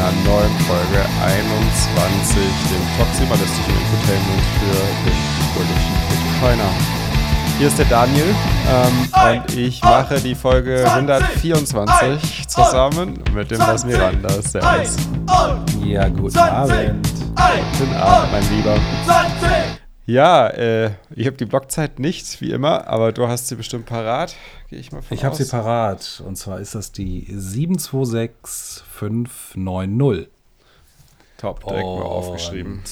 einer neuen Folge 21, dem toximalistischen Infotainment für den fröhlichen Bitcoiner. Hier ist der Daniel ähm, und ich mache die Folge 124 zusammen mit dem Las Mirandas, der ist. Ja, guten Abend. Guten Abend, mein Lieber. Ja, äh, ich habe die Blockzeit nicht, wie immer, aber du hast sie bestimmt parat, gehe ich mal von Ich habe sie parat. Und zwar ist das die 726590. Top, direkt mal aufgeschrieben.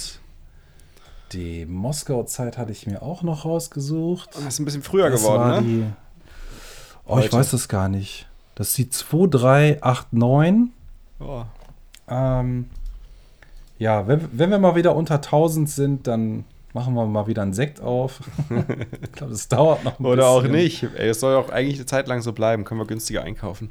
Die Moskau-Zeit hatte ich mir auch noch rausgesucht. Das ist ein bisschen früher Das geworden, ne? oh, Heute. ich weiß das gar nicht. Das ist die 2389. Oh. Ähm, ja, wenn, wenn wir mal wieder unter 1000 sind, dann machen wir mal wieder einen Sekt auf. ich glaube, das dauert noch ein Oder auch bisschen. nicht. Ey, es soll auch eigentlich eine Zeit lang so bleiben. Können wir günstiger einkaufen.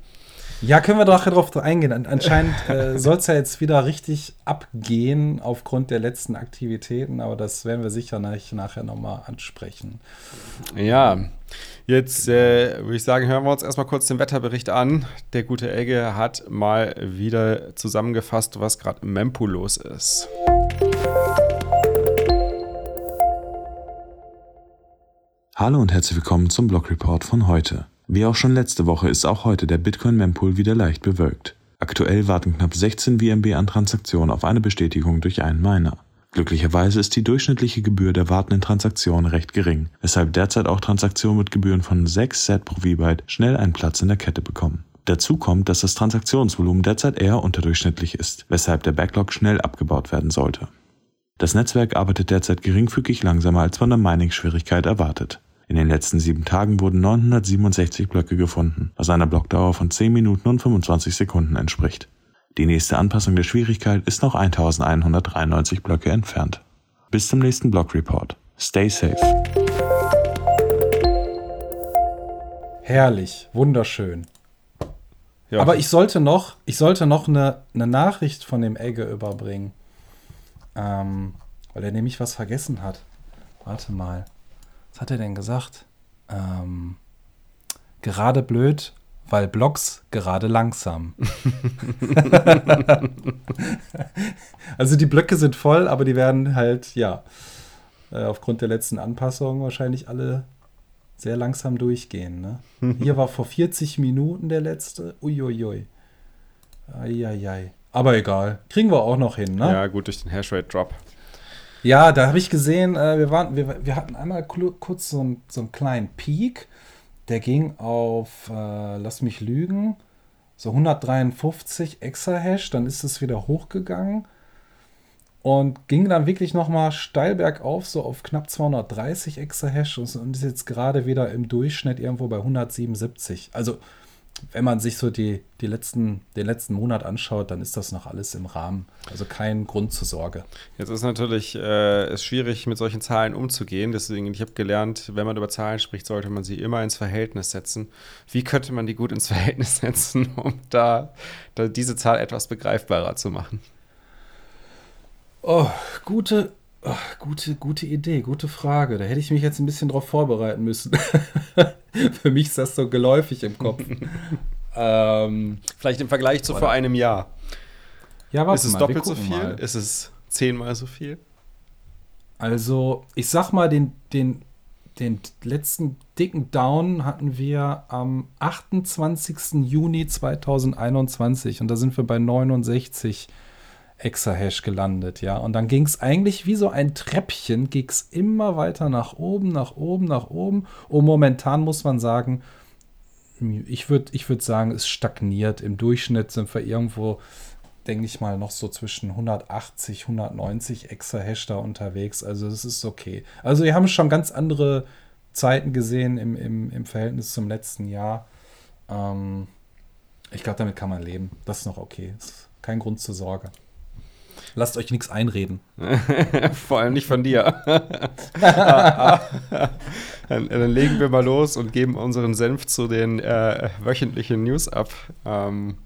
Ja, können wir doch darauf eingehen. An- Anscheinend äh, soll es ja jetzt wieder richtig abgehen aufgrund der letzten Aktivitäten, aber das werden wir sicher nach, nachher nochmal ansprechen. Ja, jetzt äh, würde ich sagen, hören wir uns erstmal kurz den Wetterbericht an. Der gute Egge hat mal wieder zusammengefasst, was gerade im Mempo los ist. Hallo und herzlich willkommen zum Blog Report von heute. Wie auch schon letzte Woche ist auch heute der Bitcoin Mempool wieder leicht bewölkt. Aktuell warten knapp 16 VMB an Transaktionen auf eine Bestätigung durch einen Miner. Glücklicherweise ist die durchschnittliche Gebühr der wartenden Transaktionen recht gering, weshalb derzeit auch Transaktionen mit Gebühren von 6 Set pro V-Byte schnell einen Platz in der Kette bekommen. Dazu kommt, dass das Transaktionsvolumen derzeit eher unterdurchschnittlich ist, weshalb der Backlog schnell abgebaut werden sollte. Das Netzwerk arbeitet derzeit geringfügig langsamer als von der Mining-Schwierigkeit erwartet. In den letzten sieben Tagen wurden 967 Blöcke gefunden, was einer Blockdauer von 10 Minuten und 25 Sekunden entspricht. Die nächste Anpassung der Schwierigkeit ist noch 1193 Blöcke entfernt. Bis zum nächsten Block Report. Stay safe. Herrlich, wunderschön. Ja, Aber ich sollte noch, ich sollte noch eine, eine Nachricht von dem Egge überbringen. Ähm, weil er nämlich was vergessen hat. Warte mal. Was hat er denn gesagt? Ähm, gerade blöd, weil Blocks gerade langsam. also die Blöcke sind voll, aber die werden halt, ja, äh, aufgrund der letzten Anpassungen wahrscheinlich alle sehr langsam durchgehen. Ne? Hier war vor 40 Minuten der letzte. Uiuiui. Eieiei. Aber egal. Kriegen wir auch noch hin, ne? ja, gut, durch den Hashrate-Drop. Ja, da habe ich gesehen, äh, wir, waren, wir, wir hatten einmal kurz so, einen- so einen kleinen Peak. Der ging auf, äh, lass mich lügen, so 153 Exahash. Dann ist es wieder hochgegangen und ging dann wirklich nochmal steil bergauf, so auf knapp 230 Exahash und ist jetzt gerade wieder im Durchschnitt irgendwo bei 177. Also, wenn man sich so die, die letzten, den letzten Monat anschaut, dann ist das noch alles im Rahmen. Also kein Grund zur Sorge. Jetzt ist natürlich äh, ist schwierig, mit solchen Zahlen umzugehen. Deswegen, ich habe gelernt, wenn man über Zahlen spricht, sollte man sie immer ins Verhältnis setzen. Wie könnte man die gut ins Verhältnis setzen, um da, da diese Zahl etwas begreifbarer zu machen? Oh, gute, oh, gute, gute Idee, gute Frage. Da hätte ich mich jetzt ein bisschen drauf vorbereiten müssen. Für mich ist das so geläufig im Kopf. ähm, Vielleicht im Vergleich zu vor einem Jahr. ja, warte ist es mal, doppelt so viel? mal. Ist es zehnmal so viel? Also, ich sag mal, den, den, den letzten dicken Down hatten wir am 28. Juni 2021 und da sind wir bei 69 Exahash gelandet, ja. Und dann ging es eigentlich wie so ein Treppchen, ging es immer weiter nach oben, nach oben, nach oben. Und momentan muss man sagen, ich würde ich würd sagen, es stagniert. Im Durchschnitt sind wir irgendwo, denke ich mal, noch so zwischen 180, 190 Exahash da unterwegs. Also das ist okay. Also wir haben schon ganz andere Zeiten gesehen im, im, im Verhältnis zum letzten Jahr. Ähm, ich glaube, damit kann man leben. Das ist noch okay. Ist kein Grund zur Sorge. Lasst euch nichts einreden. Vor allem nicht von dir. dann, dann legen wir mal los und geben unseren Senf zu den äh, wöchentlichen News ab. Ähm,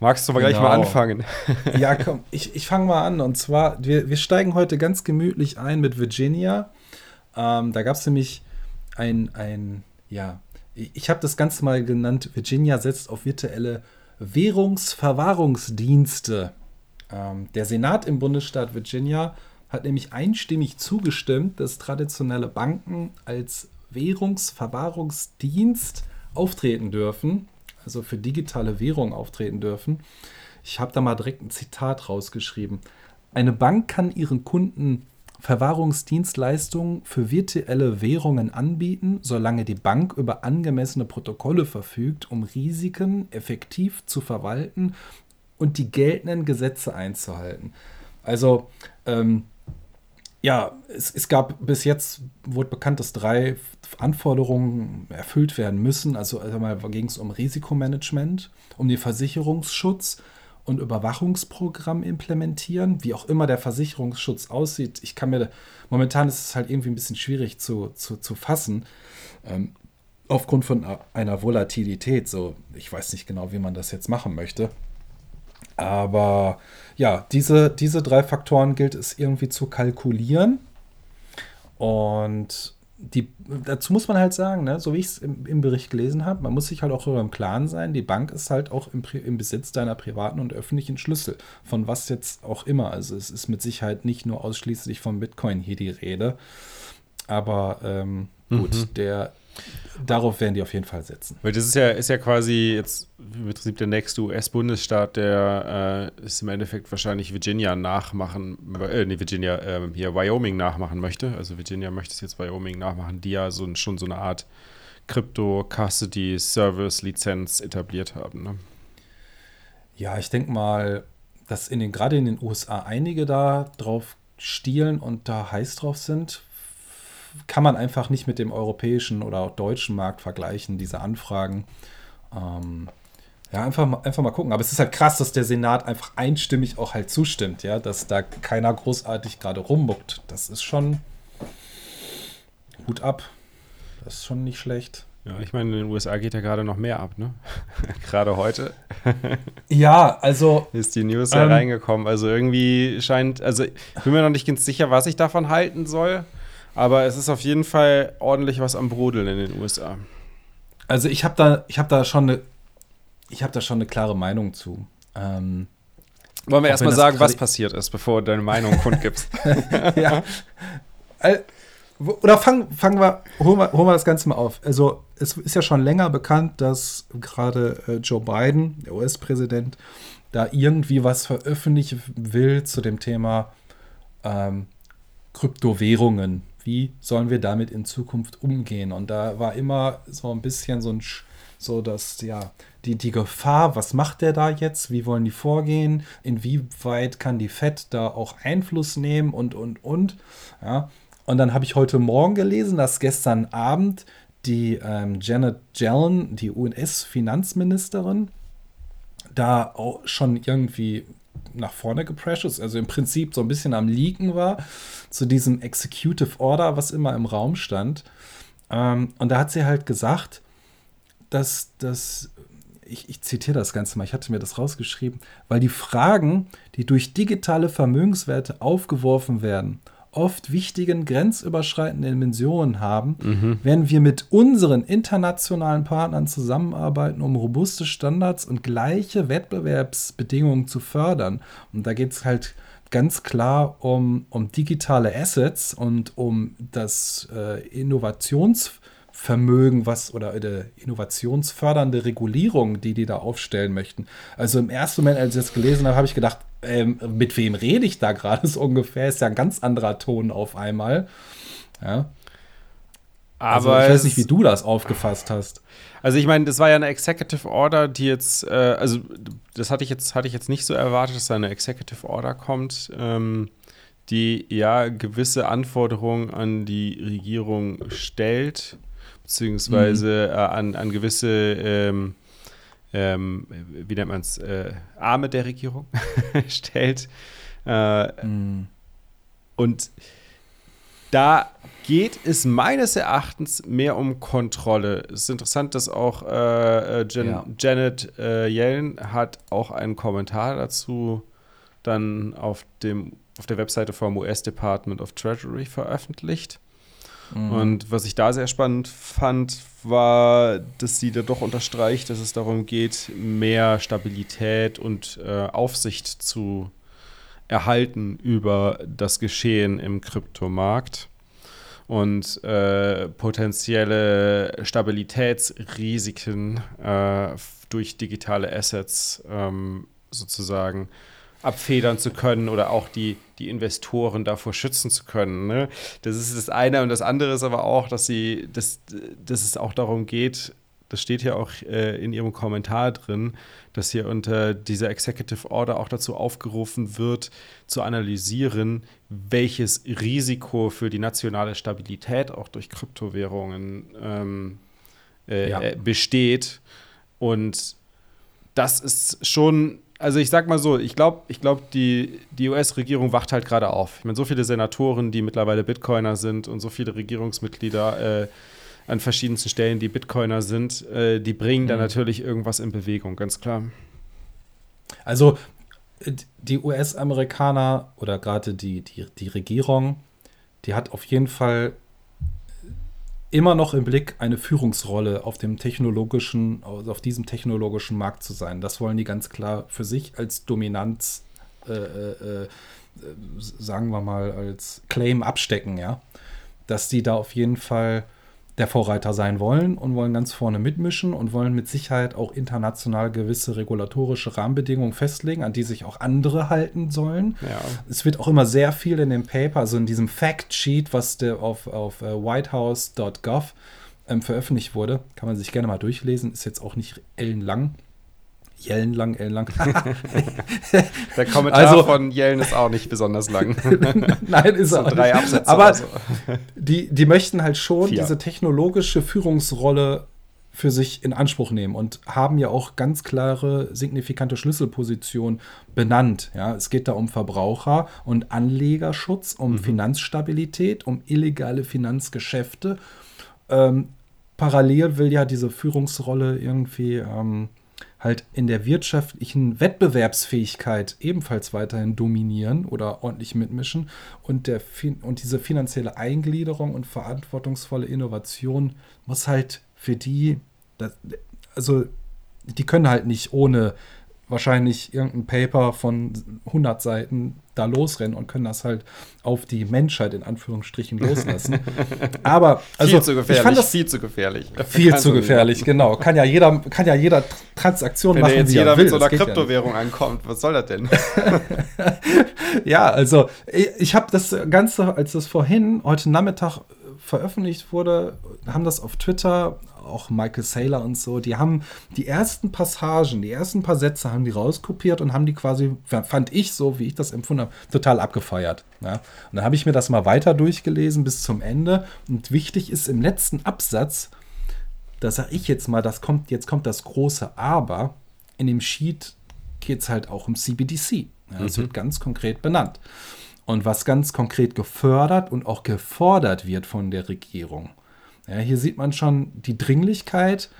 magst du mal gleich mal Genau. anfangen? Ja, komm, ich, ich fange mal an. Und zwar, wir, wir steigen heute ganz gemütlich ein mit Virginia. Ähm, da gab es nämlich ein, ein, ja, ich, ich habe das Ganze mal genannt, Virginia setzt auf virtuelle Währungsverwahrungsdienste. Ähm, der Senat im Bundesstaat Virginia hat nämlich einstimmig zugestimmt, dass traditionelle Banken als Währungsverwahrungsdienst auftreten dürfen, also für digitale Währung auftreten dürfen. Ich habe da mal direkt ein Zitat rausgeschrieben. Eine Bank kann ihren Kunden Verwahrungsdienstleistungen für virtuelle Währungen anbieten, solange die Bank über angemessene Protokolle verfügt, um Risiken effektiv zu verwalten und die geltenden Gesetze einzuhalten. Also ähm, ja, es, es, gab bis jetzt, wurde bekannt, dass drei Anforderungen erfüllt werden müssen. Also einmal ging es um Risikomanagement, um den Versicherungsschutz und Überwachungsprogramm implementieren, wie auch immer der Versicherungsschutz aussieht. Ich kann mir, momentan ist es halt irgendwie ein bisschen schwierig zu, zu, zu fassen, ähm, aufgrund von einer Volatilität. So, ich weiß nicht genau, wie man das jetzt machen möchte. Aber ja, diese, diese drei Faktoren gilt es irgendwie zu kalkulieren. Und die, dazu muss man halt sagen, ne, so wie ich es im, im, Bericht gelesen habe, man muss sich halt auch darüber im Klaren sein, die Bank ist halt auch im, im, Besitz deiner privaten und öffentlichen Schlüssel. Von was jetzt auch immer. Also es ist mit Sicherheit nicht nur ausschließlich von Bitcoin hier die Rede. Aber ähm, gut, mhm. der, Darauf werden die auf jeden Fall setzen. Weil das ist ja, ist ja quasi jetzt im Prinzip der nächste US-Bundesstaat, der äh, ist im Endeffekt wahrscheinlich Virginia nachmachen, äh, nee, Virginia, äh, hier Wyoming nachmachen möchte. Also Virginia möchte es jetzt Wyoming nachmachen, die ja so, schon so eine Art Crypto-Custody-Service-Lizenz etabliert haben. Ne? Ja, ich denke mal, dass in den, gerade in den USA einige da drauf stielen und da heiß drauf sind, kann man einfach nicht mit dem europäischen oder auch deutschen Markt vergleichen, diese Anfragen. Ähm, ja, einfach mal, einfach mal gucken. Aber es ist halt krass, dass der Senat einfach einstimmig auch halt zustimmt, ja, dass da keiner großartig gerade rummuckt. Das ist schon Hut ab. Das ist schon nicht schlecht. Ja, ich meine, in den USA geht ja gerade noch mehr ab, ne? gerade heute. ja, also. Ist die News ähm, reingekommen. Also irgendwie scheint, also ich bin mir noch nicht ganz sicher, was ich davon halten soll. Aber es ist auf jeden Fall ordentlich was am Brodeln in den USA. Also ich habe da, ich habe da schon eine, ich habe da schon eine klare Meinung zu. Ähm, Wollen wir erstmal sagen, was passiert ist, bevor du deine Meinung kundgibst? ja. Oder fangen fang wir, holen wir, holen wir das Ganze mal auf. Also, es ist ja schon länger bekannt, dass gerade äh, Joe Biden, der US-Präsident, da irgendwie was veröffentlichen will zu dem Thema ähm, Kryptowährungen wie sollen wir damit in Zukunft umgehen? Und da war immer so ein bisschen so ein, so dass, ja, die, die Gefahr, was macht der da jetzt? Wie wollen die vorgehen? Inwieweit kann die FED da auch Einfluss nehmen und, und, und? Ja. Und dann habe ich heute Morgen gelesen, dass gestern Abend die ähm, Janet Yellen, die US-Finanzministerin, da auch schon irgendwie nach vorne geprescht ist, also im Prinzip so ein bisschen am Leaken war zu diesem Executive Order, was immer im Raum stand. Ähm, und da hat sie halt gesagt, dass das, ich, ich zitiere das Ganze mal, ich hatte mir das rausgeschrieben, weil die Fragen, die durch digitale Vermögenswerte aufgeworfen werden, oft wichtigen grenzüberschreitenden Dimensionen haben, mhm. werden wir mit unseren internationalen Partnern zusammenarbeiten, um robuste Standards und gleiche Wettbewerbsbedingungen zu fördern. Und da geht es halt ganz klar um, um digitale Assets und um das äh, Innovationsvermögen, was oder eine innovationsfördernde Regulierung, die die da aufstellen möchten. Also im ersten Moment, als ich das gelesen habe, habe ich gedacht, ähm, mit wem rede ich da gerade so ungefähr? Ist ja ein ganz anderer Ton auf einmal. Ja. Aber also, ich weiß nicht, wie du das aufgefasst hast. Also ich meine, das war ja eine Executive Order, die jetzt, äh, also das hatte ich jetzt, hatte ich jetzt nicht so erwartet, dass da eine Executive Order kommt, ähm, die ja gewisse Anforderungen an die Regierung stellt, beziehungsweise mhm. äh, an, an gewisse ähm, ähm, wie nennt man es, äh, Arme der Regierung stellt. Äh, mm. Und da geht es meines Erachtens mehr um Kontrolle. Es ist interessant, dass auch äh, äh Jan ja. Janet Yellen hat auch einen Kommentar dazu dann auf, dem, auf der Webseite vom US Department of Treasury veröffentlicht. Mhm. Und was ich da sehr spannend fand, war, dass sie da doch unterstreicht, dass es darum geht, mehr Stabilität und äh, Aufsicht zu erhalten über das Geschehen im Kryptomarkt und äh, potenzielle Stabilitätsrisiken äh, durch digitale Assets ähm, sozusagen abfedern zu können oder auch die, die Investoren davor schützen zu können. Ne? Das ist das eine und das andere ist aber auch, dass sie, dass, dass es auch darum geht, das steht ja auch äh, in Ihrem Kommentar drin, dass hier unter dieser Executive Order auch dazu aufgerufen wird, zu analysieren, welches Risiko für die nationale Stabilität auch durch Kryptowährungen ähm, äh, ja. Äh, besteht. Und das ist schon, also ich sag mal so, ich glaube, ich glaub, die, die US-Regierung wacht halt gerade auf. Ich meine, so viele Senatoren, die mittlerweile Bitcoiner sind und so viele Regierungsmitglieder äh, an verschiedensten Stellen, die Bitcoiner sind, äh, die bringen mhm. da natürlich irgendwas in Bewegung, ganz klar. Also die US-Amerikaner oder gerade die, die, die Regierung, die hat auf jeden Fall immer noch im Blick, eine Führungsrolle auf dem technologischen, also auf diesem technologischen Markt zu sein. Das wollen die ganz klar für sich als Dominanz, äh, äh, äh sagen wir mal, als Claim abstecken, ja. Dass die da auf jeden Fall der Vorreiter sein wollen und wollen ganz vorne mitmischen und wollen mit Sicherheit auch international gewisse regulatorische Rahmenbedingungen festlegen, an die sich auch andere halten sollen. Ja. Es wird auch immer sehr viel in dem Paper, also in diesem Fact Sheet, was der auf, auf uh, whitehouse.gov ähm, veröffentlicht wurde, kann man sich gerne mal durchlesen, ist jetzt auch nicht ellenlang. Jellen lang, Ellen lang. Der Kommentar also, von Jellen ist auch nicht besonders lang. Nein, ist so er drei. Absätze Aber so. die, die möchten halt schon Vier. diese technologische Führungsrolle für sich in Anspruch nehmen und haben ja auch ganz klare, signifikante Schlüsselpositionen benannt. Ja, es geht da um Verbraucher- und Anlegerschutz, um mhm. Finanzstabilität, um illegale Finanzgeschäfte. Ähm, parallel will ja diese Führungsrolle irgendwie ähm, halt in der wirtschaftlichen Wettbewerbsfähigkeit ebenfalls weiterhin dominieren oder ordentlich mitmischen und, der, und diese finanzielle Eingliederung und verantwortungsvolle Innovation muss halt für die, das, also die können halt nicht ohne wahrscheinlich irgendein Paper von 100 Seiten da losrennen und können das halt auf die Menschheit in Anführungsstrichen loslassen. Aber also viel zu gefährlich, ich fand das viel zu gefährlich. Viel zu gefährlich, genau. Kann ja jeder, kann ja jeder Transaktion Wenn machen, jetzt wie jeder er will. mit so einer Kryptowährung ja ankommt, was soll das denn? ja, also ich, ich habe das Ganze, als das vorhin heute Nachmittag veröffentlicht wurde, haben das auf Twitter auch Michael Saylor und so, die haben die ersten Passagen, die ersten paar Sätze haben die rauskopiert und haben die quasi, fand ich so, wie ich das empfunden habe, total abgefeiert. Ja? Und dann habe ich mir das mal weiter durchgelesen bis zum Ende. Und wichtig ist im letzten Absatz, da sage ich jetzt mal, das kommt, jetzt kommt das große Aber. In dem Sheet geht es halt auch um CBDC. Ja, das mhm. wird ganz konkret benannt. Und was ganz konkret gefördert und auch gefordert wird von der Regierung, ja, hier sieht man schon die Dringlichkeit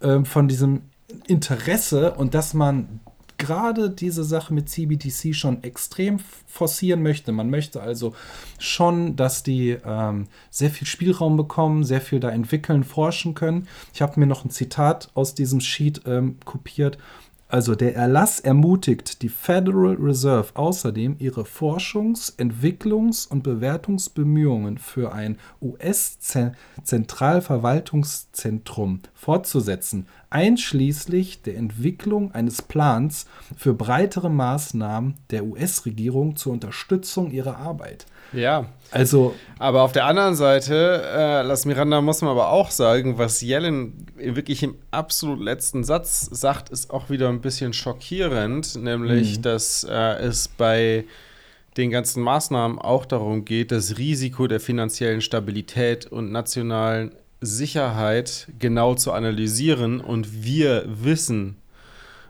äh, von diesem Interesse und dass man gerade diese Sache mit CBDC schon extrem forcieren möchte. Man möchte also schon, dass die ähm, sehr viel Spielraum bekommen, sehr viel da entwickeln, forschen können. Ich habe mir noch ein Zitat aus diesem Sheet ähm, kopiert. Also der Erlass ermutigt die Federal Reserve außerdem, ihre Forschungs-, Entwicklungs- und Bewertungsbemühungen für ein US-Zentralverwaltungszentrum fortzusetzen, einschließlich der Entwicklung eines Plans für breitere Maßnahmen der US-Regierung zur Unterstützung ihrer Arbeit. Ja. Also. Aber auf der anderen Seite, äh, Las Miranda muss man aber auch sagen, was Yellen wirklich im absolut letzten Satz sagt, ist auch wieder ein bisschen schockierend, nämlich, mhm. dass äh, es bei den ganzen Maßnahmen auch darum geht, das Risiko der finanziellen Stabilität und nationalen Sicherheit genau zu analysieren. Und wir wissen,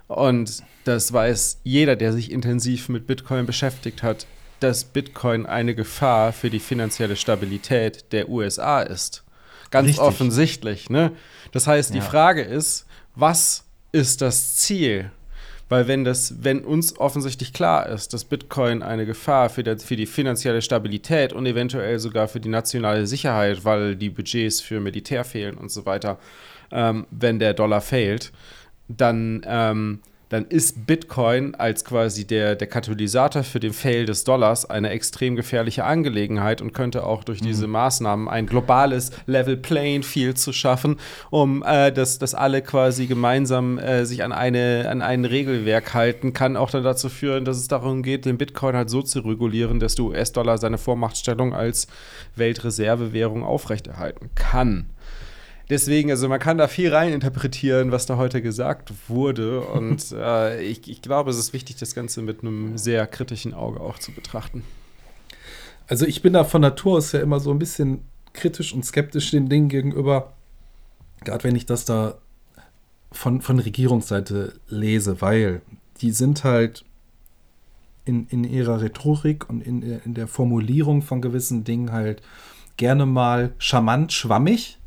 und das weiß jeder, der sich intensiv mit Bitcoin beschäftigt hat, dass Bitcoin eine Gefahr für die finanzielle Stabilität der USA ist. Ganz Richtig. offensichtlich. Ne? Das heißt, die Frage ist, was ist das Ziel? Weil wenn das, wenn uns offensichtlich klar ist, dass Bitcoin eine Gefahr für, der, für die finanzielle Stabilität und eventuell sogar für die nationale Sicherheit, weil die Budgets für Militär fehlen und so weiter, ähm, wenn der Dollar fehlt, dann ähm, dann ist Bitcoin als quasi der, der Katalysator für den Fail des Dollars eine extrem gefährliche Angelegenheit und könnte auch durch mhm. diese Maßnahmen ein globales Level Playing Field zu schaffen, um äh, dass, dass alle quasi gemeinsam äh, sich an, eine, an ein Regelwerk halten, kann auch dann dazu führen, dass es darum geht, den Bitcoin halt so zu regulieren, dass der US-Dollar seine Vormachtstellung als Weltreservewährung aufrechterhalten kann. Deswegen, also man kann da viel reininterpretieren, was da heute gesagt wurde. Und äh, ich, ich glaube, es ist wichtig, das Ganze mit einem sehr kritischen Auge auch zu betrachten. Also ich bin da von Natur aus ja immer so ein bisschen kritisch und skeptisch den Dingen gegenüber. Gerade wenn ich das da von, von Regierungsseite lese, weil die sind halt in, in ihrer Rhetorik und in, in der Formulierung von gewissen Dingen halt gerne mal charmant schwammig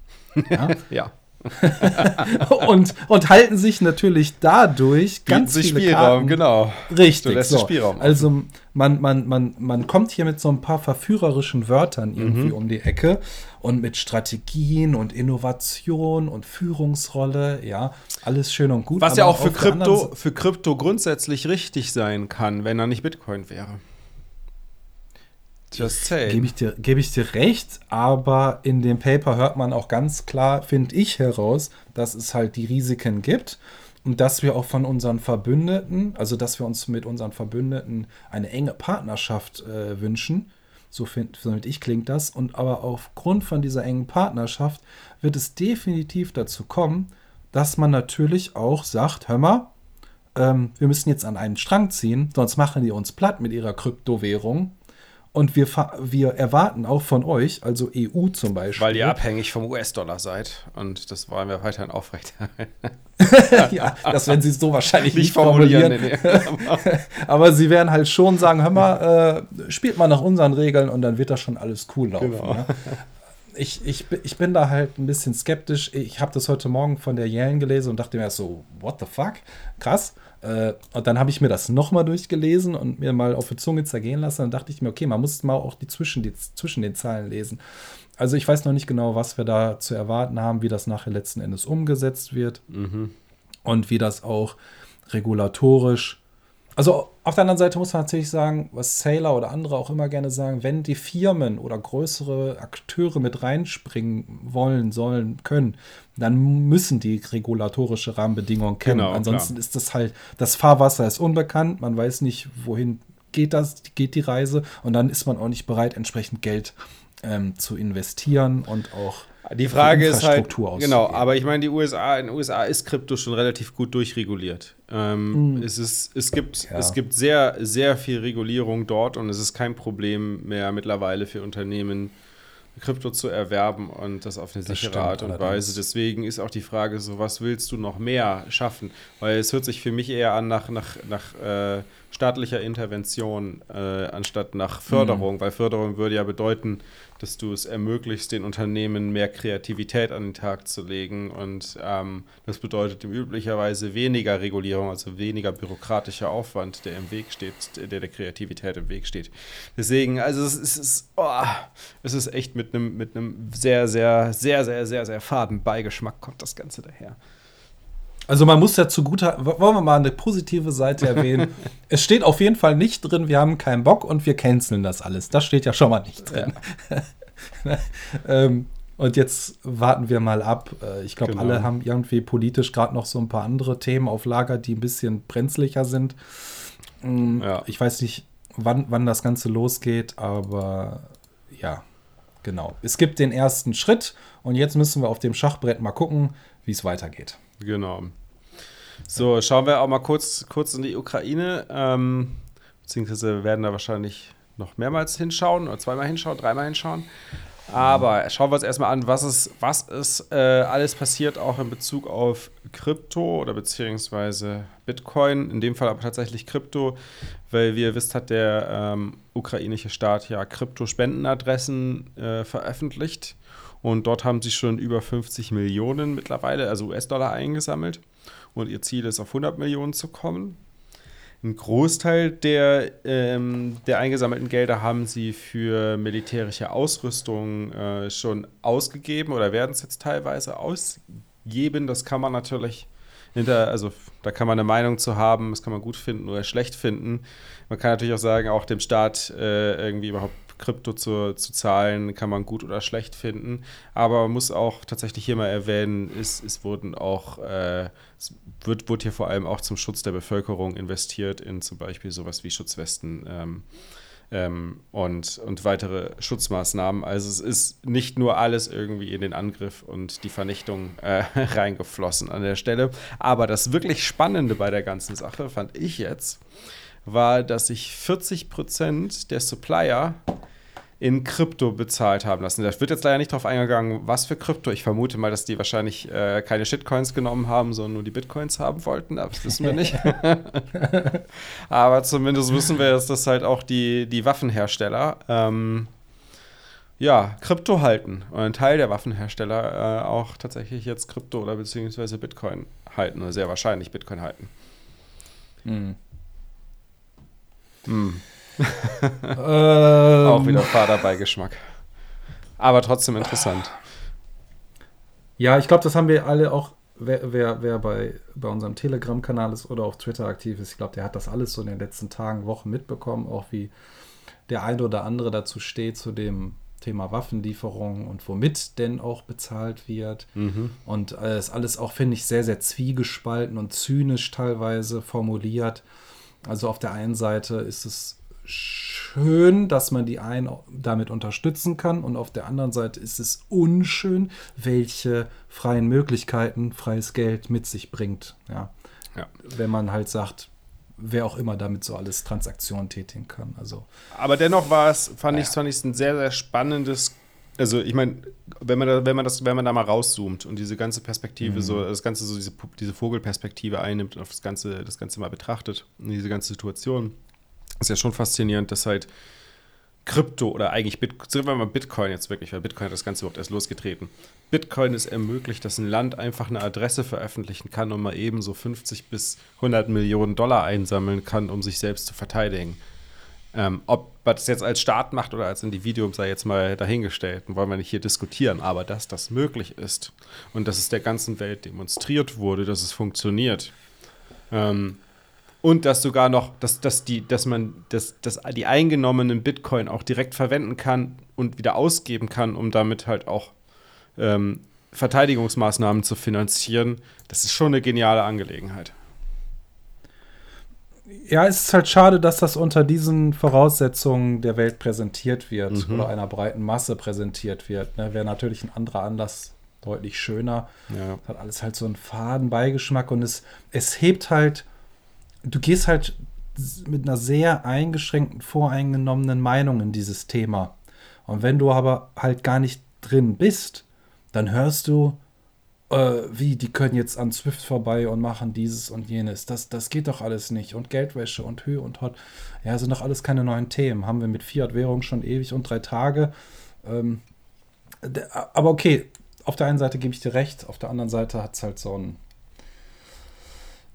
ja. ja. und, und halten sich natürlich dadurch Bieten ganz viele Spielraum, Karten. genau. Richtig. So. Spielraum also man, man, man, man kommt hier mit so ein paar verführerischen Wörtern irgendwie mhm. um die Ecke und mit Strategien und Innovation und Führungsrolle, ja, alles schön und gut. Was ja auch für Krypto, für Krypto grundsätzlich richtig sein kann, wenn er nicht Bitcoin wäre. Just say. Gebe ich, dir, geb ich dir recht, aber in dem Paper hört man auch ganz klar, finde ich, heraus, dass es halt die Risiken gibt und dass wir auch von unseren Verbündeten, also dass wir uns mit unseren Verbündeten eine enge Partnerschaft äh, wünschen. So finde ich klingt das. Und aber aufgrund von dieser engen Partnerschaft wird es definitiv dazu kommen, dass man natürlich auch sagt, hör mal, ähm, wir müssen jetzt an einen Strang ziehen, sonst machen die uns platt mit ihrer Kryptowährung und wir, wir erwarten auch von euch, also EU zum Beispiel. Weil ihr abhängig vom US-Dollar seid. Und das wollen wir weiterhin aufrechterhalten. ja, das werden sie so wahrscheinlich nicht, nicht formulieren. formulieren. Nee, Aber sie werden halt schon sagen: Hör mal, äh, spielt mal nach unseren Regeln und dann wird das schon alles cool laufen. Genau. Ja? Ich, ich, ich bin da halt ein bisschen skeptisch. Ich habe das heute Morgen von der Yellen gelesen und dachte mir so: What the fuck? Krass. Äh, und dann habe ich mir das nochmal durchgelesen und mir mal auf die Zunge zergehen lassen. Dann dachte ich mir, okay, man muss mal auch die zwischen, die zwischen den Zeilen lesen. Also ich weiß noch nicht genau, was wir da zu erwarten haben, wie das nachher letzten Endes umgesetzt wird mhm. und wie das auch regulatorisch also auf der anderen Seite muss man natürlich sagen, was Sailor oder andere auch immer gerne sagen, wenn die Firmen oder größere Akteure mit reinspringen wollen, sollen, können, dann müssen die regulatorische Rahmenbedingungen kennen. Genau, Ansonsten klar. ist das halt, das Fahrwasser ist unbekannt, man weiß nicht, wohin geht das, geht die Reise und dann ist man auch nicht bereit, entsprechend Geld ähm, zu investieren und auch die Frage ist halt, genau, aber ich meine, die USA, in den USA ist Krypto schon relativ gut durchreguliert. Ähm, mhm. es, ist, es, gibt, ja. es gibt sehr, sehr viel Regulierung dort und es ist kein Problem mehr mittlerweile für Unternehmen, Krypto zu erwerben und das auf eine das sichere Art und allerdings. Weise. Deswegen ist auch die Frage so, was willst du noch mehr schaffen? Weil es hört sich für mich eher an nach, nach, nach äh, staatlicher Intervention äh, anstatt nach Förderung, mhm. weil Förderung würde ja bedeuten, dass du es ermöglichst, den Unternehmen mehr Kreativität an den Tag zu legen. Und ähm, das bedeutet üblicherweise weniger Regulierung, also weniger bürokratischer Aufwand, der im Weg steht, der der Kreativität im Weg steht. Deswegen, also es ist, oh, es ist echt mit einem mit sehr, sehr, sehr, sehr, sehr, sehr faden Beigeschmack kommt das Ganze daher. Also man muss ja zugute, wollen wir mal eine positive Seite erwähnen. es steht auf jeden Fall nicht drin, wir haben keinen Bock und wir canceln das alles. Das steht ja schon mal nicht drin. Ja. ähm, und jetzt warten wir mal ab. Äh, ich glaube, genau. alle haben irgendwie politisch gerade noch so ein paar andere Themen auf Lager, die ein bisschen brenzlicher sind. Ähm, ja. Ich weiß nicht, wann, wann das Ganze losgeht, aber ja, genau. Es gibt den ersten Schritt und jetzt müssen wir auf dem Schachbrett mal gucken, wie es weitergeht. Genau. So, schauen wir auch mal kurz, kurz in die Ukraine. Ähm, beziehungsweise werden da wahrscheinlich noch mehrmals hinschauen oder zweimal hinschauen, dreimal hinschauen. Aber schauen wir uns erstmal an, was ist, was ist äh, alles passiert, auch in Bezug auf Krypto oder beziehungsweise Bitcoin, in dem Fall aber tatsächlich Krypto, weil wie ihr wisst, hat der ähm, ukrainische Staat ja Krypto-Spendenadressen äh, veröffentlicht und dort haben sie schon über 50 Millionen mittlerweile, also US-Dollar eingesammelt und ihr Ziel ist, auf 100 Millionen zu kommen. Ein Großteil der, ähm, der eingesammelten Gelder haben sie für militärische Ausrüstung äh, schon ausgegeben oder werden es jetzt teilweise ausgeben. Das kann man natürlich hinter, also da kann man eine Meinung zu haben, das kann man gut finden oder schlecht finden. Man kann natürlich auch sagen, auch dem Staat äh, irgendwie überhaupt Krypto zu, zu zahlen, kann man gut oder schlecht finden. Aber man muss auch tatsächlich hier mal erwähnen, es, es wurden auch, äh, es wird, wird hier vor allem auch zum Schutz der Bevölkerung investiert in zum Beispiel sowas wie Schutzwesten. Ähm, ähm, und, und weitere Schutzmaßnahmen. Also es ist nicht nur alles irgendwie in den Angriff und die Vernichtung äh, reingeflossen an der Stelle. Aber das wirklich Spannende bei der ganzen Sache fand ich jetzt, war, dass sich 40 Prozent der Supplier in Krypto bezahlt haben lassen. Da wird jetzt leider nicht drauf eingegangen, was für Krypto. Ich vermute mal, dass die wahrscheinlich äh, keine Shitcoins genommen haben, sondern nur die Bitcoins haben wollten. Aber das wissen wir nicht. aber zumindest wissen wir, dass das halt auch die, die Waffenhersteller ähm, ja, Krypto halten. Und ein Teil der Waffenhersteller äh, auch tatsächlich jetzt Krypto oder beziehungsweise Bitcoin halten. Oder sehr wahrscheinlich Bitcoin halten. Mhm. Mm. ähm, Auch wieder Vaterbeigeschmack. Aber trotzdem interessant. Ja, ich glaube, das haben wir alle auch, wer, wer, wer bei, bei unserem Telegram-Kanal ist oder auf Twitter aktiv ist, ich glaube, der hat das alles so in den letzten Tagen, Wochen mitbekommen, auch wie der eine oder andere dazu steht, zu dem Thema Waffenlieferung und womit denn auch bezahlt wird. Mhm. Und es äh, ist alles auch, finde ich, sehr, sehr zwiegespalten und zynisch teilweise formuliert. Also auf der einen Seite ist es schön, dass man die einen damit unterstützen kann und auf der anderen Seite ist es unschön, welche freien Möglichkeiten freies Geld mit sich bringt. Ja. ja. Wenn man halt sagt, wer auch immer damit so alles Transaktionen tätigen kann. Also, Aber dennoch war es, fand ja. ich, fand ich ein sehr, sehr spannendes also ich meine, wenn man da, wenn man das, wenn man da mal rauszoomt und diese ganze Perspektive, mhm. so das Ganze, so diese, diese Vogelperspektive einnimmt und auf das Ganze, das Ganze mal betrachtet und diese ganze Situation, ist ja schon faszinierend, dass halt Krypto oder eigentlich Bitcoin, sagen wir mal Bitcoin jetzt wirklich, weil Bitcoin hat das Ganze überhaupt erst losgetreten. Bitcoin ist ermöglicht, dass ein Land einfach eine Adresse veröffentlichen kann und mal eben so 50 bis 100 Millionen Dollar einsammeln kann, um sich selbst zu verteidigen. Ähm, ob man das jetzt als Staat macht oder als Individuum, sei jetzt mal dahingestellt. Und wollen wir nicht hier diskutieren. Aber dass das möglich ist und dass es der ganzen Welt demonstriert wurde, dass es funktioniert. Ähm, und dass sogar noch, dass, dass, die, dass man dass, dass die eingenommenen Bitcoin auch direkt verwenden kann und wieder ausgeben kann, um damit halt auch ähm, Verteidigungsmaßnahmen zu finanzieren. Das ist schon eine geniale Angelegenheit ja, es ist halt schade, dass das unter diesen Voraussetzungen der Welt präsentiert wird mhm. oder einer breiten Masse präsentiert wird. Ne? Wäre natürlich ein anderer Anlass deutlich schöner. Ja. Hat alles halt so einen faden Beigeschmack und es, es hebt halt, du gehst halt mit einer sehr eingeschränkten, voreingenommenen Meinung in dieses Thema. Und wenn du aber halt gar nicht drin bist, dann hörst du, äh, wie, die können jetzt an Swift vorbei und machen dieses und jenes. Das, das geht doch alles nicht. Und Geldwäsche und Höhe und Hot. Ja, sind doch alles keine neuen Themen. Haben wir mit Fiat-Währung schon ewig und drei Tage. Ähm, aber okay, auf der einen Seite gebe ich dir recht, auf der anderen Seite hat es halt so einen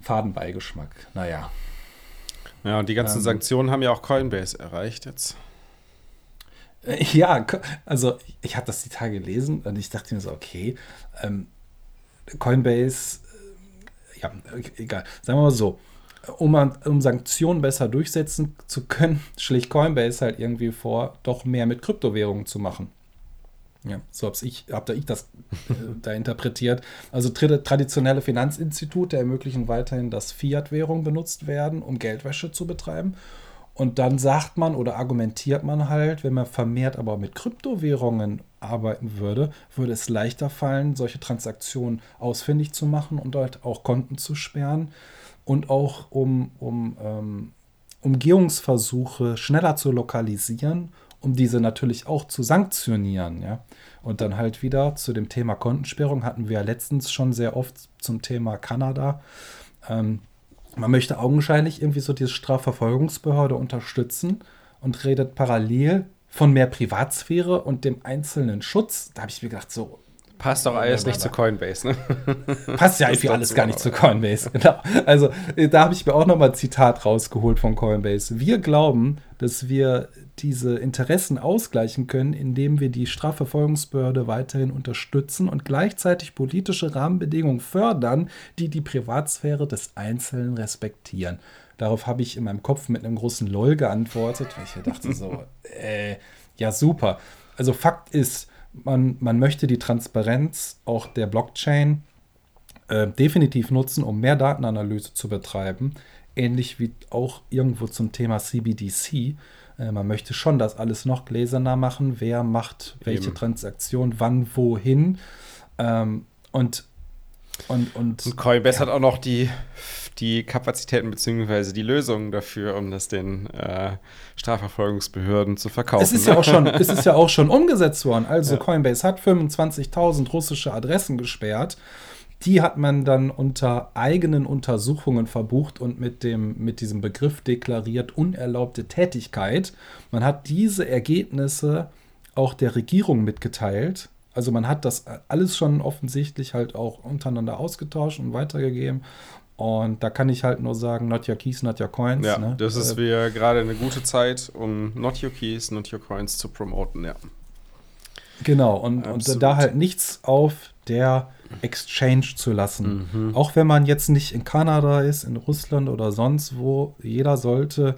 Fadenbeigeschmack. Naja. Ja, und die ganzen ähm, Sanktionen haben ja auch Coinbase erreicht jetzt. Ja, also ich habe das die Tage gelesen und ich dachte mir so, okay, ähm, Coinbase, äh, ja, egal, sagen wir mal so, um, um Sanktionen besser durchsetzen zu können, schlägt Coinbase halt irgendwie vor, doch mehr mit Kryptowährungen zu machen. Ja, so habe ich, hab da ich das äh, da interpretiert. Also traditionelle Finanzinstitute ermöglichen weiterhin, dass Fiat-Währungen benutzt werden, um Geldwäsche zu betreiben. Und dann sagt man oder argumentiert man halt, wenn man vermehrt aber mit Kryptowährungen arbeiten würde, würde es leichter fallen, solche Transaktionen ausfindig zu machen und halt auch Konten zu sperren und auch um, um ähm, Umgehungsversuche schneller zu lokalisieren, um diese natürlich auch zu sanktionieren. Ja? Und dann halt wieder zu dem Thema Kontensperrung hatten wir ja letztens schon sehr oft zum Thema Kanada. Ähm, man möchte augenscheinlich irgendwie so diese Strafverfolgungsbehörde unterstützen und redet parallel von mehr Privatsphäre und dem einzelnen Schutz. Da habe ich mir gedacht, so. Passt doch alles nicht zu Coinbase, ne? Passt ja irgendwie alles gar nicht zu Coinbase, genau. Also äh, da habe ich mir auch nochmal ein Zitat rausgeholt von Coinbase. Wir glauben, dass wir diese Interessen ausgleichen können, indem wir die Strafverfolgungsbehörde weiterhin unterstützen und gleichzeitig politische Rahmenbedingungen fördern, die die Privatsphäre des Einzelnen respektieren. Darauf habe ich in meinem Kopf mit einem großen LOL geantwortet, weil ich dachte so, äh, ja super. Also Fakt ist, man, man möchte die Transparenz auch der Blockchain äh, definitiv nutzen, um mehr Datenanalyse zu betreiben. Ähnlich wie auch irgendwo zum Thema CBDC. Äh, man möchte schon das alles noch gläserner machen. Wer macht welche Eben. Transaktion, wann, wohin. Ähm, und, und, und, und Coinbase ja. hat auch noch die die Kapazitäten bzw. die Lösungen dafür, um das den äh, Strafverfolgungsbehörden zu verkaufen. Es ist, ja auch schon, es ist ja auch schon umgesetzt worden. Also ja. Coinbase hat 25.000 russische Adressen gesperrt. Die hat man dann unter eigenen Untersuchungen verbucht und mit, dem, mit diesem Begriff deklariert unerlaubte Tätigkeit. Man hat diese Ergebnisse auch der Regierung mitgeteilt. Also man hat das alles schon offensichtlich halt auch untereinander ausgetauscht und weitergegeben. Und da kann ich halt nur sagen, not your keys, not your coins. Ja, ne? das ist äh, gerade eine gute Zeit, um not your keys, not your coins zu promoten, ja. Genau, und, und da halt nichts auf der Exchange zu lassen. Mhm. Auch wenn man jetzt nicht in Kanada ist, in Russland oder sonst wo, jeder sollte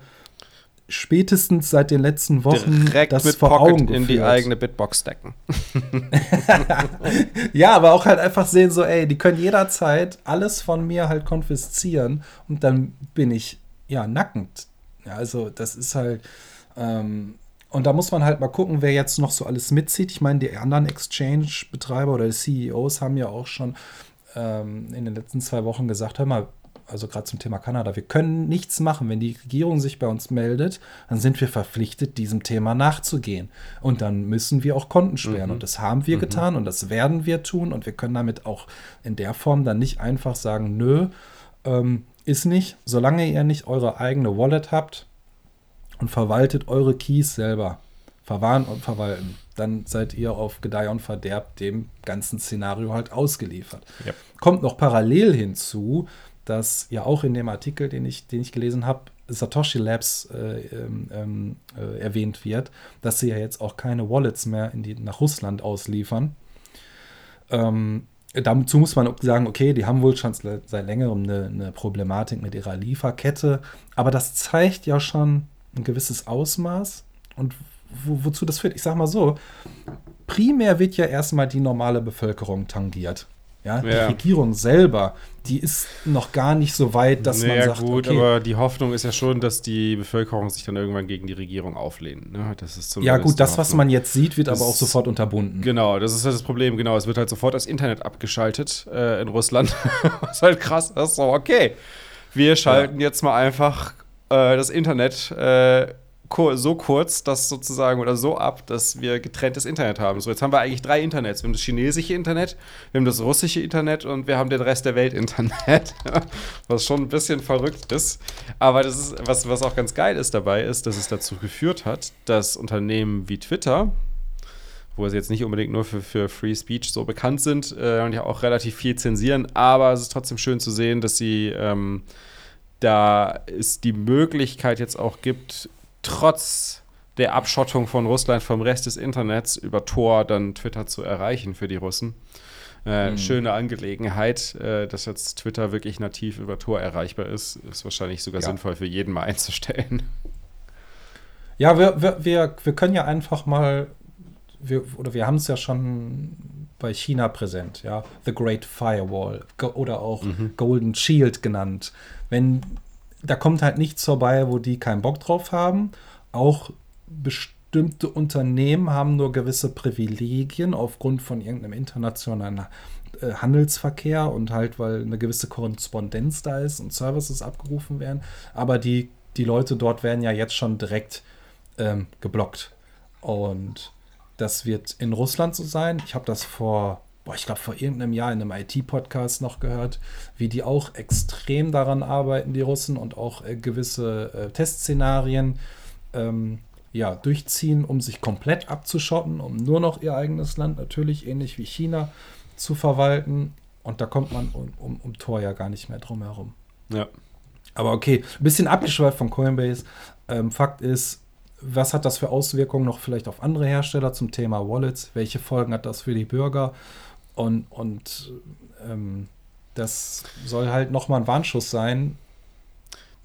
spätestens seit den letzten Wochen Direkt das mit vor Pocket Augen geführt. in die eigene Bitbox stecken. ja, aber auch halt einfach sehen so, ey, die können jederzeit alles von mir halt konfiszieren und dann bin ich ja nackend. Ja, also das ist halt ähm, und da muss man halt mal gucken, wer jetzt noch so alles mitzieht. Ich meine, die anderen Exchange-Betreiber oder die CEOs haben ja auch schon ähm, in den letzten zwei Wochen gesagt, hör mal, also gerade zum Thema Kanada, wir können nichts machen. Wenn die Regierung sich bei uns meldet, dann sind wir verpflichtet, diesem Thema nachzugehen. Und dann müssen wir auch Konten sperren. Mhm. Und das haben wir mhm. getan und das werden wir tun. Und wir können damit auch in der Form dann nicht einfach sagen, nö, ähm, ist nicht, solange ihr nicht eure eigene Wallet habt und verwaltet eure Keys selber, verwahren und verwalten, dann seid ihr auf Gedeih und Verderb dem ganzen Szenario halt ausgeliefert. Yep. Kommt noch parallel hinzu, dass ja auch in dem Artikel, den ich, den ich gelesen habe, Satoshi Labs äh, ähm, ähm, äh, erwähnt wird, dass sie ja jetzt auch keine Wallets mehr in die, nach Russland ausliefern. Ähm, dazu muss man sagen, okay, die haben wohl schon seit längerem eine, eine, Problematik mit ihrer Lieferkette, aber das zeigt ja schon ein gewisses Ausmaß und wo, wozu das führt. Ich sage mal so, primär wird ja erstmal die normale Bevölkerung tangiert. Ja, die ja. Regierung selber, die ist noch gar nicht so weit, dass naja, man sagt, gut, okay, aber die Hoffnung ist ja schon, dass die Bevölkerung sich dann irgendwann gegen die Regierung auflehnt. Ne? Das ist ja gut, das, was man jetzt sieht, wird das aber auch sofort unterbunden. Genau, das ist halt das Problem. Genau, es wird halt sofort das Internet abgeschaltet äh, in Russland. was halt krass ist. So, okay, wir schalten ja. jetzt mal einfach äh, das Internet äh, so kurz, dass sozusagen oder so ab, dass wir getrenntes Internet haben. So, jetzt haben wir eigentlich drei Internets. Wir haben das chinesische Internet, wir haben das russische Internet und wir haben den Rest der Welt Internet. was schon ein bisschen verrückt ist. Aber das ist, was, was auch ganz geil ist dabei, ist, dass es dazu geführt hat, dass Unternehmen wie Twitter, wo sie jetzt nicht unbedingt nur für, für Free Speech so bekannt sind äh, und ja auch relativ viel zensieren, aber es ist trotzdem schön zu sehen, dass sie ähm, da es die Möglichkeit jetzt auch gibt, trotz der Abschottung von Russland vom Rest des Internets über Tor dann Twitter zu erreichen für die Russen. Äh, mhm. Schöne Angelegenheit, äh, dass jetzt Twitter wirklich nativ über Tor erreichbar ist, ist wahrscheinlich sogar ja. sinnvoll für jeden mal einzustellen. Ja, wir, wir, wir, wir können ja einfach mal, wir, oder wir haben es ja schon bei China präsent, ja, The Great Firewall oder auch mhm. Golden Shield genannt. Wenn da kommt halt nichts vorbei, wo die keinen Bock drauf haben. Auch bestimmte Unternehmen haben nur gewisse Privilegien aufgrund von irgendeinem internationalen äh, Handelsverkehr und halt, weil eine gewisse Korrespondenz da ist und Services abgerufen werden. Aber die, die Leute dort werden ja jetzt schon direkt ähm, geblockt. Und das wird in Russland so sein. Ich habe das vor boah, ich glaube, vor irgendeinem Jahr in einem IT-Podcast noch gehört, wie die auch extrem daran arbeiten, die Russen, und auch äh, gewisse äh, Testszenarien ähm, ja, durchziehen, um sich komplett abzuschotten, um nur noch ihr eigenes Land, natürlich ähnlich wie China, zu verwalten. Und da kommt man um, um, um Tor ja gar nicht mehr drum herum. Ja. Aber okay, ein bisschen abgeschweift von Coinbase. Ähm, Fakt ist, was hat das für Auswirkungen noch vielleicht auf andere Hersteller zum Thema Wallets? Welche Folgen hat das für die Bürger? Und, und ähm, das soll halt nochmal ein Warnschuss sein.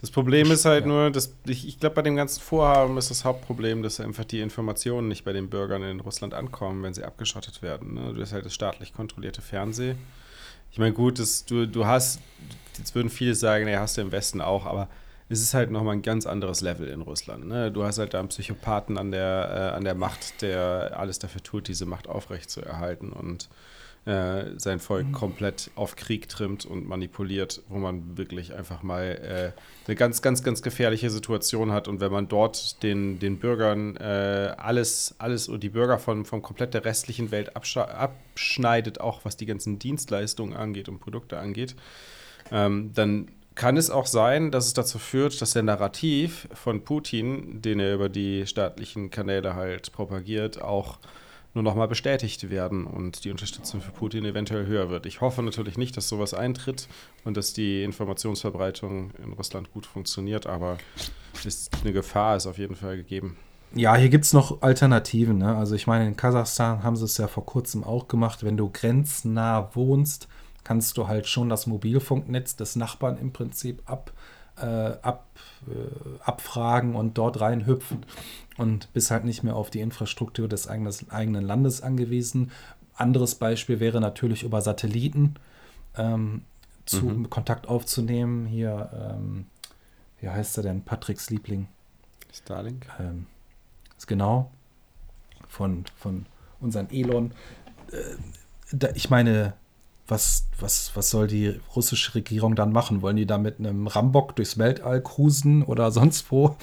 Das Problem ist halt ja. nur, dass ich, ich glaube, bei dem ganzen Vorhaben ist das Hauptproblem, dass einfach die Informationen nicht bei den Bürgern in Russland ankommen, wenn sie abgeschottet werden. Ne? Du hast halt das staatlich kontrollierte Fernsehen. Ich meine, gut, das, du, du hast, jetzt würden viele sagen, ja, hast du im Westen auch, aber es ist halt nochmal ein ganz anderes Level in Russland. Ne? Du hast halt da einen Psychopathen an der, äh, an der Macht, der alles dafür tut, diese Macht aufrechtzuerhalten und äh, sein Volk mhm. komplett auf Krieg trimmt und manipuliert, wo man wirklich einfach mal äh, eine ganz, ganz, ganz gefährliche Situation hat. Und wenn man dort den, den Bürgern äh, alles, alles und die Bürger von, von komplett der restlichen Welt abschneidet, auch was die ganzen Dienstleistungen angeht und Produkte angeht, ähm, dann kann es auch sein, dass es dazu führt, dass der Narrativ von Putin, den er über die staatlichen Kanäle halt propagiert, auch nur nochmal bestätigt werden und die Unterstützung für Putin eventuell höher wird. Ich hoffe natürlich nicht, dass sowas eintritt und dass die Informationsverbreitung in Russland gut funktioniert, aber ist eine Gefahr ist auf jeden Fall gegeben. Ja, hier gibt es noch Alternativen. Ne? Also ich meine, in Kasachstan haben sie es ja vor kurzem auch gemacht. Wenn du grenznah wohnst, kannst du halt schon das Mobilfunknetz des Nachbarn im Prinzip ab, äh, ab, äh, abfragen und dort reinhüpfen und bist halt nicht mehr auf die Infrastruktur des eigenen Landes angewiesen. Anderes Beispiel wäre natürlich über Satelliten ähm, zu mhm. Kontakt aufzunehmen. Hier, ähm, wie heißt er denn? Patricks Liebling. Starlink. Ähm, ist genau von, von unseren Elon. Äh, da, ich meine, was, was, was soll die russische Regierung dann machen? Wollen die da mit einem Rambock durchs Weltall cruisen oder sonst wo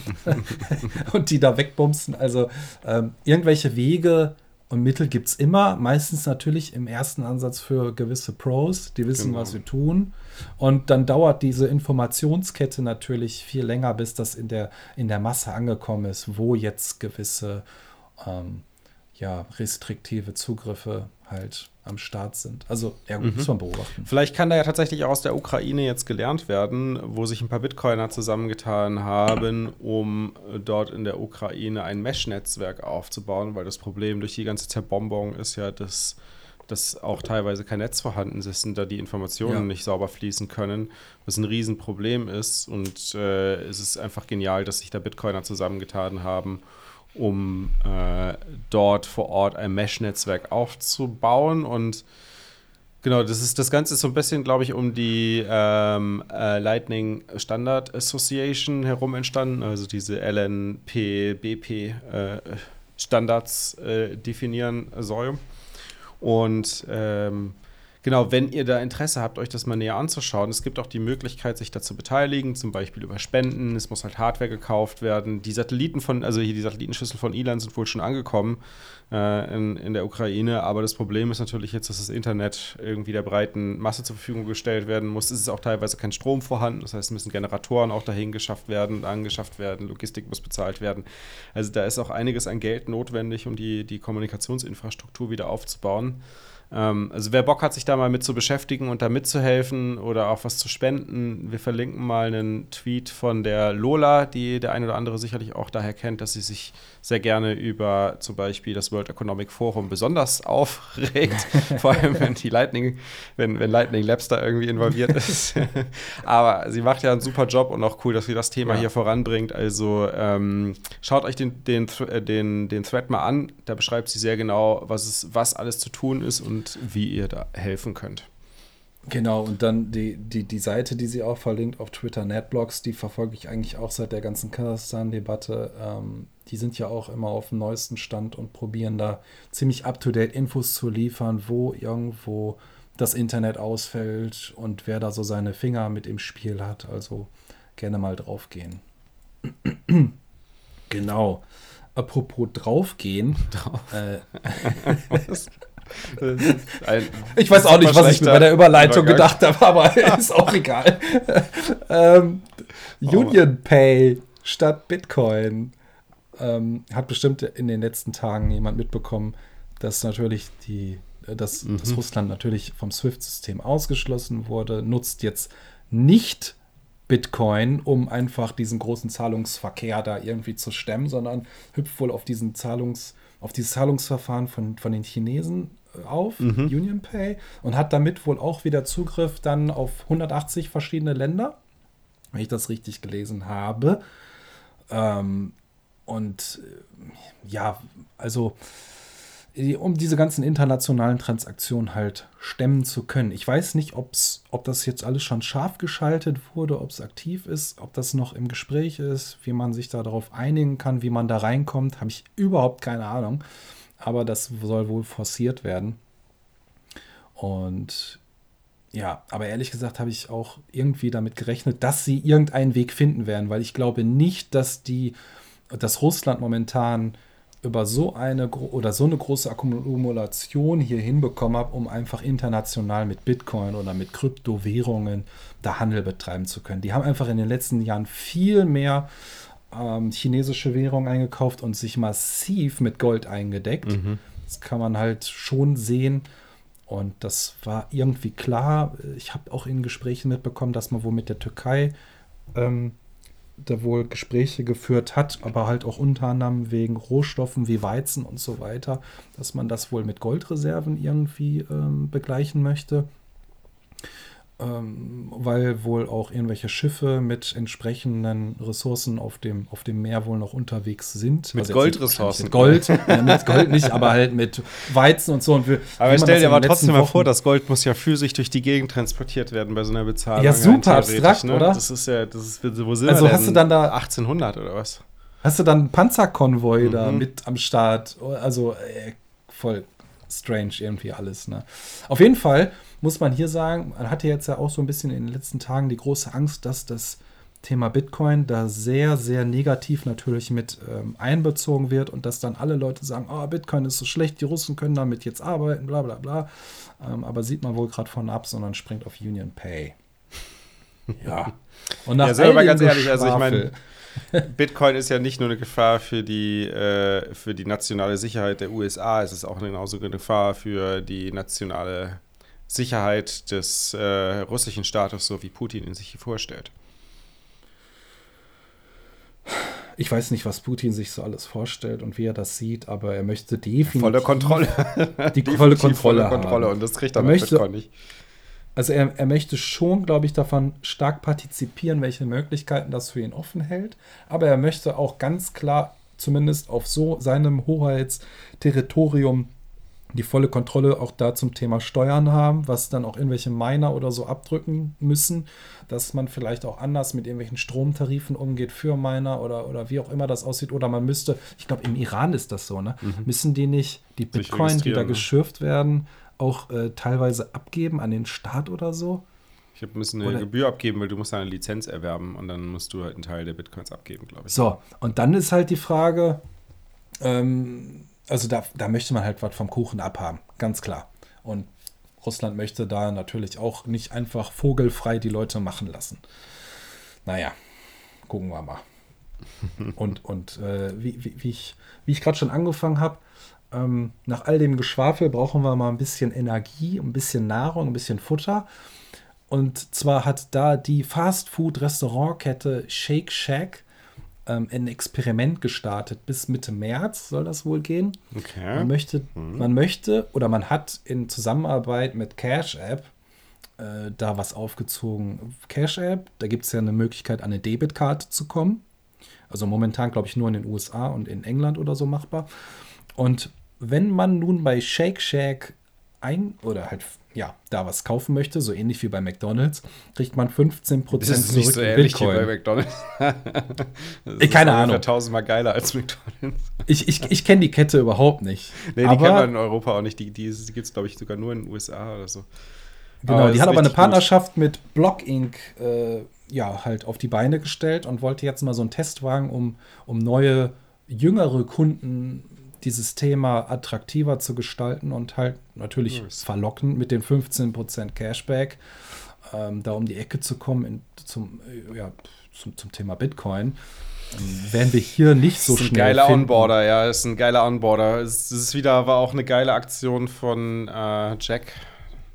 und die da wegbumsen? Also ähm, irgendwelche Wege und Mittel gibt es immer, meistens natürlich im ersten Ansatz für gewisse Pros, die wissen, genau. was sie tun. Und dann dauert diese Informationskette natürlich viel länger, bis das in der, in der Masse angekommen ist, wo jetzt gewisse ähm, ja, restriktive Zugriffe halt am Start sind. Also, ja gut, mhm. muss man beobachten. Vielleicht kann da ja tatsächlich auch aus der Ukraine jetzt gelernt werden, wo sich ein paar Bitcoiner zusammengetan haben, um dort in der Ukraine ein Mesh-Netzwerk aufzubauen, weil das Problem durch die ganze Zerbombung ist ja, dass dass auch teilweise kein Netz vorhanden ist und da die Informationen ja. nicht sauber fließen können, was ein Riesenproblem ist. Und äh, es ist einfach genial, dass sich da Bitcoiner zusammengetan haben, um äh, dort vor Ort ein Mesh-Netzwerk aufzubauen. Und genau, das ist das Ganze ist so ein bisschen, glaube ich, um die ähm, äh, Lightning Standard Association herum entstanden, also diese LNP-BP äh, Standards äh, definieren soll. Und ähm, Genau, wenn ihr da Interesse habt, euch das mal näher anzuschauen, es gibt auch die Möglichkeit, sich da zu beteiligen, zum Beispiel über Spenden. Es muss halt Hardware gekauft werden. Die Satelliten von, also hier die Satellitenschüssel von Elan sind wohl schon angekommen äh, in, in der Ukraine. Aber das Problem ist natürlich jetzt, dass das Internet irgendwie der breiten Masse zur Verfügung gestellt werden muss. Es ist auch teilweise kein Strom vorhanden. Das heißt, es müssen Generatoren auch dahin geschafft werden, angeschafft werden. Logistik muss bezahlt werden. Also da ist auch einiges an Geld notwendig, um die, die Kommunikationsinfrastruktur wieder aufzubauen. Ähm, also wer Bock hat, sich da mal mit zu beschäftigen und da mitzuhelfen oder auch was zu spenden, wir verlinken mal einen Tweet von der Lola, die der eine oder andere sicherlich auch daher kennt, dass sie sich sehr gerne über zum Beispiel das World Economic Forum besonders aufregt, vor allem wenn die Lightning, wenn, wenn Lightning Labs da irgendwie involviert ist. Aber sie macht ja einen super Job und auch cool, dass sie das Thema ja. hier voranbringt. Also ähm, schaut euch den, den, äh, den, den Thread mal an. Da beschreibt sie sehr genau, was, es, was alles zu tun ist und wie ihr da helfen könnt. Genau, und dann die, die, die Seite, die sie auch verlinkt auf Twitter, Netblocks, die verfolge ich eigentlich auch seit der ganzen Kasachstan-Debatte. Ähm, die sind ja auch immer auf dem neuesten Stand und probieren da ziemlich up-to-date Infos zu liefern, wo irgendwo das Internet ausfällt und wer da so seine Finger mit im Spiel hat. Also gerne mal draufgehen. genau. Apropos draufgehen. Drauf. Äh, ich weiß auch nicht, was ich bei der Überleitung gedacht habe, aber ist auch egal. ähm, Union Pay statt Bitcoin. ähm, hat bestimmt in den letzten Tagen jemand mitbekommen, dass natürlich die, dass, mhm. dass Russland natürlich vom SWIFT-System ausgeschlossen wurde, nutzt jetzt nicht Bitcoin, um einfach diesen großen Zahlungsverkehr da irgendwie zu stemmen, sondern hüpft wohl auf diesen Zahlungs, auf dieses Zahlungsverfahren von, von den Chinesen auf, mhm. UnionPay, und hat damit wohl auch wieder Zugriff dann auf 180 verschiedene Länder, wenn ich das richtig gelesen habe. Ähm, und äh, ja, also um diese ganzen internationalen Transaktionen halt stemmen zu können. Ich weiß nicht, ob's, ob das jetzt alles schon scharf geschaltet wurde, ob es aktiv ist, ob das noch im Gespräch ist, wie man sich da darauf einigen kann, wie man da reinkommt, habe ich überhaupt keine Ahnung. Aber das soll wohl forciert werden. Und ja, aber ehrlich gesagt habe ich auch irgendwie damit gerechnet, dass sie irgendeinen Weg finden werden, weil ich glaube nicht, dass die, dass Russland momentan über so eine oder so eine große Akkumulation hier hinbekommen habe, um einfach international mit Bitcoin oder mit Kryptowährungen da Handel betreiben zu können. Die haben einfach in den letzten Jahren viel mehr ähm, chinesische Währung eingekauft und sich massiv mit Gold eingedeckt. Mhm. Das kann man halt schon sehen. Und das war irgendwie klar. Ich habe auch in Gesprächen mitbekommen, dass man wohl mit der Türkei ähm, da wohl Gespräche geführt hat, aber halt auch unter anderem wegen Rohstoffen wie Weizen und so weiter, dass man das wohl mit Goldreserven irgendwie ähm, begleichen möchte ähm, weil wohl auch irgendwelche Schiffe mit entsprechenden Ressourcen auf dem, auf dem Meer wohl noch unterwegs sind. Mit also Goldressourcen. Mit Gold, ja, mit Gold nicht, aber halt mit Weizen und so. Und wir, aber stell dir aber trotzdem mal vor, das Gold muss ja physisch durch die Gegend transportiert werden bei so einer Bezahlung. Ja, super abstrakt, ne? oder? Das ist ja, das ist, wo sind also wir hast du dann da 1800 oder was? Hast du dann einen Panzerkonvoi mhm. da mit am Start? Also äh, voll strange irgendwie alles. Ne? Auf jeden Fall muss man hier sagen, man hatte jetzt ja auch so ein bisschen in den letzten Tagen die große Angst, dass das Thema Bitcoin da sehr, sehr negativ natürlich mit ähm, einbezogen wird und dass dann alle Leute sagen, oh, Bitcoin ist so schlecht, die Russen können damit jetzt arbeiten, bla bla bla. Ähm, aber sieht man wohl gerade von ab, sondern springt auf Union Pay. ja. Und nach ja, selber ganz ehrlich, also ich meine, Bitcoin ist ja nicht nur eine Gefahr für die, äh, für die nationale Sicherheit der USA, es ist auch genauso eine Gefahr für die nationale Sicherheit des äh, russischen Staates, so wie Putin ihn sich vorstellt. Ich weiß nicht, was Putin sich so alles vorstellt und wie er das sieht, aber er möchte definitiv volle Kontrolle. Die volle Kontrolle. Volle Kontrolle haben. und das kriegt er, er möchte, nicht. Also er, er möchte schon, glaube ich, davon stark partizipieren, welche Möglichkeiten das für ihn offen hält. Aber er möchte auch ganz klar, zumindest auf so seinem Hoheitsterritorium, die volle Kontrolle auch da zum Thema Steuern haben, was dann auch irgendwelche Miner oder so abdrücken müssen, dass man vielleicht auch anders mit irgendwelchen Stromtarifen umgeht für Miner oder, oder wie auch immer das aussieht. Oder man müsste, ich glaube, im Iran ist das so, ne? Mhm. Müssen die nicht die Bitcoin, die da ne? geschürft werden, auch äh, teilweise abgeben an den Staat oder so? Ich habe müssen eine oder Gebühr abgeben, weil du musst eine Lizenz erwerben und dann musst du halt einen Teil der Bitcoins abgeben, glaube ich. So, und dann ist halt die Frage, ähm, also da, da möchte man halt was vom Kuchen abhaben, ganz klar. Und Russland möchte da natürlich auch nicht einfach vogelfrei die Leute machen lassen. Naja, gucken wir mal. und und äh, wie, wie, wie, ich, wie ich gerade schon angefangen habe, ähm, nach all dem Geschwafel brauchen wir mal ein bisschen Energie, ein bisschen Nahrung, ein bisschen Futter. Und zwar hat da die Fast-Food-Restaurantkette Shake Shack ähm, ein Experiment gestartet. Bis Mitte März soll das wohl gehen. Okay. Man möchte, mhm. man möchte oder man hat in Zusammenarbeit mit Cash App äh, da was aufgezogen. Cash App, da gibt es ja eine Möglichkeit, an eine Debitkarte zu kommen. Also momentan, glaube ich, nur in den USA und in England oder so machbar. Und wenn man nun bei Shake Shack ein oder halt ja, da was kaufen möchte, so ähnlich wie bei McDonalds, kriegt man 15% das ist zurück nicht so in Bitcoin. Wie bei McDonalds. das ich, keine Ahnung. tausendmal geiler als McDonalds. ich ich, ich kenne die Kette überhaupt nicht. Nee, die kennt man in Europa auch nicht. Die, die, die gibt es, glaube ich, sogar nur in den USA oder so. Genau, aber die hat aber eine Partnerschaft gut. mit Block Inc. Äh, ja, halt auf die Beine gestellt und wollte jetzt mal so einen Testwagen, um, um neue, jüngere Kunden dieses Thema attraktiver zu gestalten und halt natürlich nice. verlockend mit den 15% Cashback, ähm, da um die Ecke zu kommen in, zum, äh, ja, zum, zum Thema Bitcoin. wären wir hier nicht so das ist ein schnell. geiler finden. Onboarder, ja, ist ein geiler Onboarder. Es ist wieder, war auch eine geile Aktion von äh, Jack,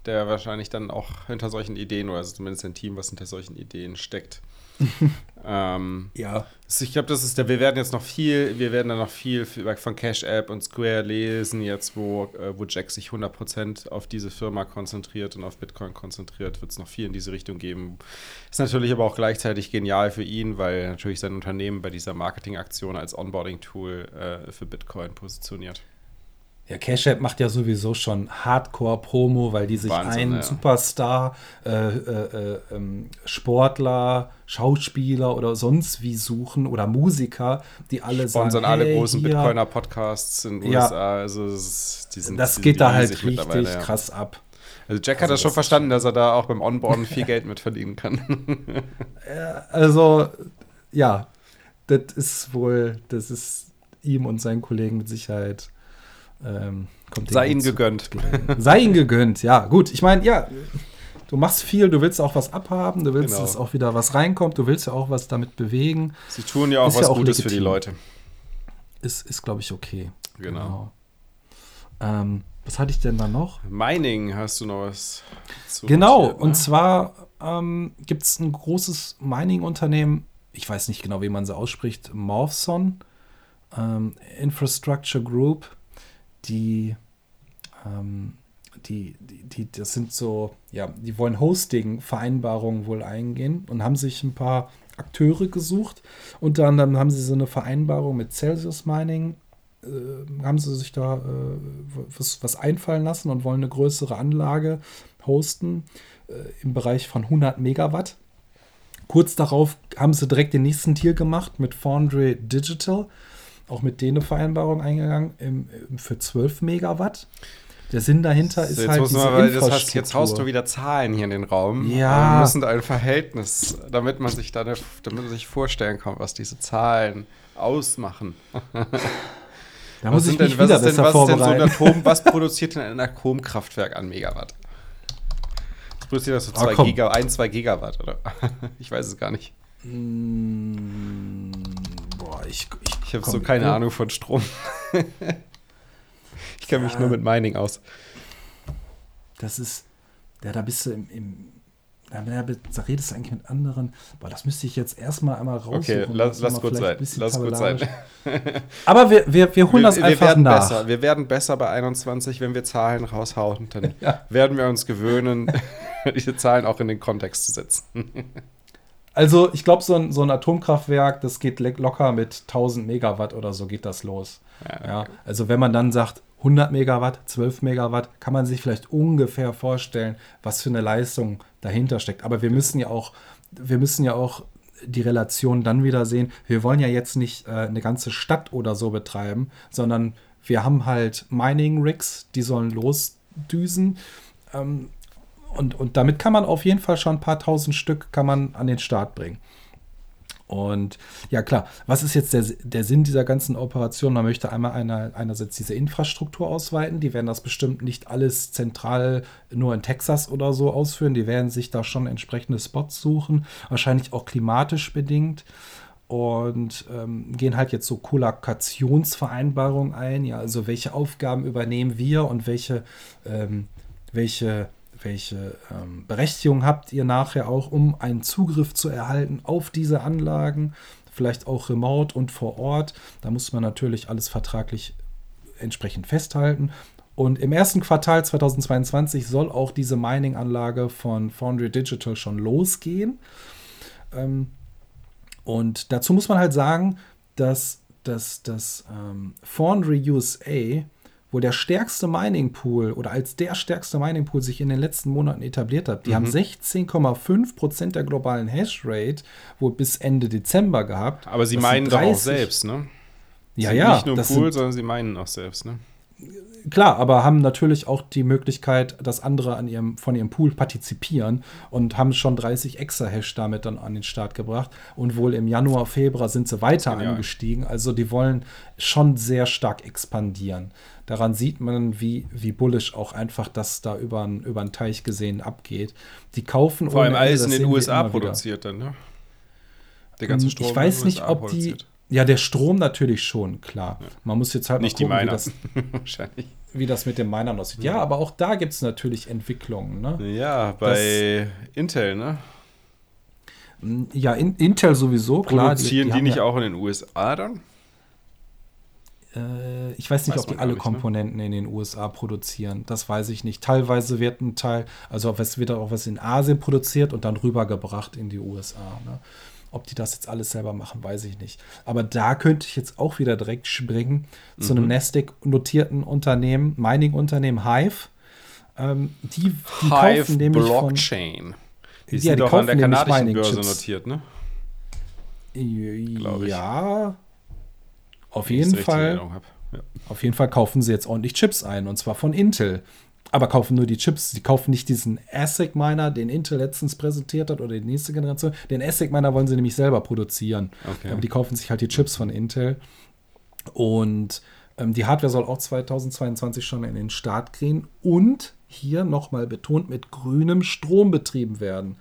der wahrscheinlich dann auch hinter solchen Ideen, oder also zumindest ein Team, was hinter solchen Ideen steckt. ähm, Ja. also ich glaube, das ist der, wir werden jetzt noch viel, wir werden dann noch viel von Cash App und Square lesen, jetzt wo, äh, wo Jack sich 100% auf diese Firma konzentriert und auf Bitcoin konzentriert, wird es noch viel in diese Richtung geben. Ist natürlich aber auch gleichzeitig genial für ihn, weil natürlich sein Unternehmen bei dieser Marketingaktion als Onboarding-Tool äh, für Bitcoin positioniert. Ja, Cash App macht ja sowieso schon Hardcore-Promo, weil die sich Wahnsinn, einen ja. Superstar, äh, äh, äh, ähm, Sportler, Schauspieler oder sonst wie suchen oder Musiker, die alle Sponsern sagen, alle hey, großen Bitcoiner-Podcasts in den Ja. USA. Also es ist, die sind, Das die geht da halt richtig ja. krass ab. Also Jack hat Also das schon verstanden, dass er da auch beim Onboarden viel Geld mit verdienen kann. Also, ja, das ist wohl, das ist ihm und seinen Kollegen mit Sicherheit. Ähm, Sei ihnen gegönnt. Sei ihnen gegönnt, ja. Gut, ich meine, ja, du machst viel, du willst auch was abhaben, du willst, Genau. dass auch wieder was reinkommt, du willst ja auch was damit bewegen. Sie tun ja auch Ist was ja auch Gutes für die legitim. Leute. Ist, ist glaube ich, okay. Genau. Ähm, was hatte ich denn da noch? Mining, hast du noch was zu Genau, ne? und zwar ähm, gibt es ein großes Mining-Unternehmen, ich weiß nicht genau, wie man sie ausspricht, Morphson ähm, Infrastructure Group, die, ähm, die, die, die, das sind so, ja, die wollen Hosting-Vereinbarungen wohl eingehen und haben sich ein paar Akteure gesucht. Unter anderem haben sie so eine Vereinbarung mit Celsius Mining äh, haben sie sich da äh, was, was einfallen lassen und wollen eine größere Anlage hosten äh, im Bereich von 100 Megawatt. Kurz darauf haben sie direkt den nächsten Deal gemacht mit Foundry Digital, auch mit denen eine Vereinbarung eingegangen im, für 12 Megawatt. Der Sinn dahinter ist So, jetzt halt diese man, weil das Infrastruktur. hast, jetzt haust du wieder Zahlen hier in den Raum. Ja. Wir müssen da ein Verhältnis, damit man sich da damit man sich vorstellen kann, was diese Zahlen ausmachen. da muss ich sind mich denn, was wieder ist denn, was denn so. Atom, was produziert denn ein Atomkraftwerk an Megawatt? Das produziert das so Ah, zwei komm. Giga, ein, zwei Gigawatt, oder? Ich weiß es gar nicht. Mm, boah, ich, ich, Ich habe so keine. Ahnung von Strom. ich kenne mich Ja. nur mit Mining aus. Das ist, ja, da bist du im, im da, da, redest du eigentlich mit anderen. Boah, das müsste ich jetzt erstmal einmal raussuchen. Okay, Das lass, lass gut sein. Lass gut sein. Aber wir, wir, wir holen das wir, einfach wir werden nach. besser. Wir werden besser bei 21, wenn wir Zahlen raushauen. Dann Ja. werden wir uns gewöhnen, diese Zahlen auch in den Kontext zu setzen. Also, ich glaube, so ein, so ein Atomkraftwerk, das geht locker mit 1000 Megawatt oder so geht das los. Ja, Ja, also wenn man dann sagt 100 Megawatt, 12 Megawatt, kann man sich vielleicht ungefähr vorstellen, was für eine Leistung dahinter steckt. Aber wir müssen ja auch, wir müssen ja auch die Relation dann wieder sehen. Wir wollen ja jetzt nicht äh, eine ganze Stadt oder so betreiben, sondern wir haben halt Mining-Rigs, die sollen losdüsen. Ähm, und, und damit kann man auf jeden Fall schon ein paar tausend Stück kann man an den Start bringen. Und ja, klar, was ist jetzt der, der Sinn dieser ganzen Operation? Man möchte einmal einer, einerseits diese Infrastruktur ausweiten. Die werden das bestimmt nicht alles zentral nur in Texas oder so ausführen. Die werden sich da schon entsprechende Spots suchen, wahrscheinlich auch klimatisch bedingt. Und ähm, gehen halt jetzt so Kollokationsvereinbarungen ein. Ja, also welche Aufgaben übernehmen wir und welche, ähm, welche welche ähm, Berechtigung habt ihr nachher auch, um einen Zugriff zu erhalten auf diese Anlagen, vielleicht auch remote und vor Ort. Da muss man natürlich alles vertraglich entsprechend festhalten. Und im ersten Quartal 2022 soll auch diese Mining-Anlage von Foundry Digital schon losgehen. Ähm, und dazu muss man halt sagen, dass das, das ähm, Foundry USA wo der stärkste Mining Pool oder als der stärkste Mining Pool sich in den letzten Monaten etabliert hat. Die Mhm. haben 16,5 Prozent der globalen Hashrate wohl bis Ende Dezember gehabt. Aber sie Das meinen doch auch 30 selbst, ne? Ja, Sind ja. Nicht nur Pool, sind, sondern sie meinen auch selbst, ne? Klar, aber haben natürlich auch die Möglichkeit, dass andere an ihrem, von ihrem Pool partizipieren und haben schon 30 Exahash damit dann an den Start gebracht. Und wohl im Januar, Februar sind sie weiter Genial. angestiegen. Also die wollen schon sehr stark expandieren. Daran sieht man, wie, wie bullish auch einfach das da über einen Teich gesehen abgeht. Die kaufen Vor allem alles in den USA immer wieder. produziert dann, ne? Der ganze Strom ich weiß nicht, ob die. produziert. Ja, der Strom natürlich schon, klar. Man muss jetzt halt mal Nicht die gucken, wie Miner. das, Wahrscheinlich. wie das mit dem Minern aussieht. Ja, aber auch da gibt es natürlich Entwicklungen. Ne? Ja, bei Intel, ne? Ja, in, Intel sowieso, klar. Produzieren die, haben nicht ja, auch in den USA dann? Äh, ich weiß nicht, Weiß ob die alle ne? Komponenten in den USA produzieren. Das weiß ich nicht. Teilweise wird ein Teil, also es wird auch was in Asien produziert und dann rübergebracht in die USA. Ne? Ob die das jetzt alles selber machen, weiß ich nicht. Aber da könnte ich jetzt auch wieder direkt springen zu Mhm. einem Nasdaq-notierten Unternehmen, Mining-Unternehmen Hive. Ähm, die, die kaufen nämlich von Blockchain. Die Ja, sind die doch an der kanadischen Börse notiert, ne? ich. Ja, auf jeden Fall. Ja. Auf jeden Fall kaufen sie jetzt ordentlich Chips ein, und zwar von Intel. Aber kaufen nur die Chips. Sie kaufen nicht diesen ASIC Miner, den Intel letztens präsentiert hat, oder die nächste Generation. Den ASIC Miner wollen sie nämlich selber produzieren. Okay. Aber die kaufen sich halt die Chips von Intel. Und ähm, die Hardware soll auch 2022 schon in den Start gehen. Und hier nochmal betont, mit grünem Strom betrieben werden.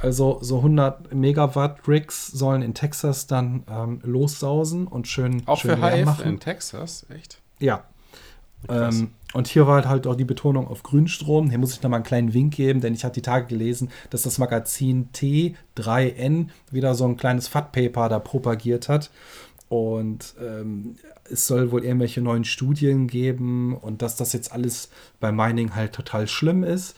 Also so 100 Megawatt Rigs sollen in Texas dann ähm, lossausen und schön, Auch schön für Hive machen. in Texas, echt? Ja. Ähm, und hier war halt, halt auch die Betonung auf Grünstrom. Hier muss ich noch mal einen kleinen Wink geben, denn ich hatte die Tage gelesen, dass das Magazin T3N wieder so ein kleines Fat-Paper da propagiert hat. Und ähm, es soll wohl irgendwelche neuen Studien geben und dass das jetzt alles bei Mining halt total schlimm ist.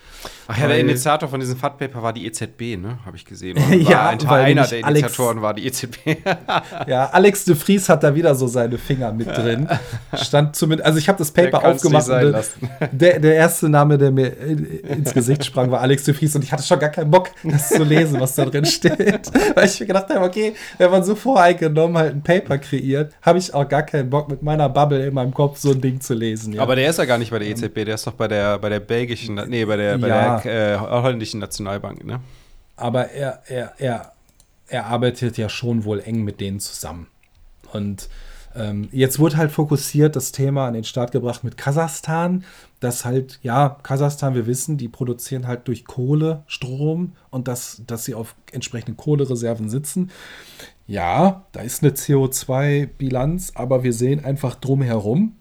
Ach ja, der Initiator von diesem Fat Paper war die EZB, ne? Habe ich gesehen. Ja, ein, einer der Alex- Initiatoren war die EZB. Ja, Alex de Vries hat da wieder so seine Finger mit drin. Stand zumindest, also ich habe das Paper aufgemacht der, der erste Name, der mir in- ins Gesicht sprang, war Alex de Vries und ich hatte schon gar keinen Bock, das zu lesen, was da drin steht. Weil ich mir gedacht habe, okay, wenn man so voreingenommen halt ein Paper kreiert, habe ich auch gar keinen Bock, mit meiner Bubble in meinem Kopf so ein Ding zu lesen. Ja. Aber der ist ja gar nicht bei der EZB, der ist doch bei der, bei der belgischen, nee, bei der, bei Ja. der äh, holländischen Nationalbank, ne? aber er, er, er, er arbeitet ja schon wohl eng mit denen zusammen. Und ähm, jetzt wurde halt fokussiert das Thema an den Start gebracht mit Kasachstan, dass halt, ja, Kasachstan, wir wissen, die produzieren halt durch Kohle Strom und dass, dass sie auf entsprechenden Kohlereserven sitzen. Ja, da ist eine CO2-Bilanz, aber wir sehen einfach drumherum,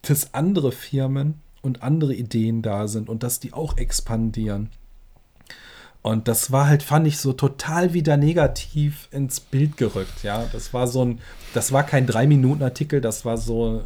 dass andere Firmen und andere Ideen da sind und dass die auch expandieren. Und das war halt, fand ich, so total wieder negativ ins Bild gerückt. Ja, das war so ein, das war kein Drei-Minuten-Artikel, das war so,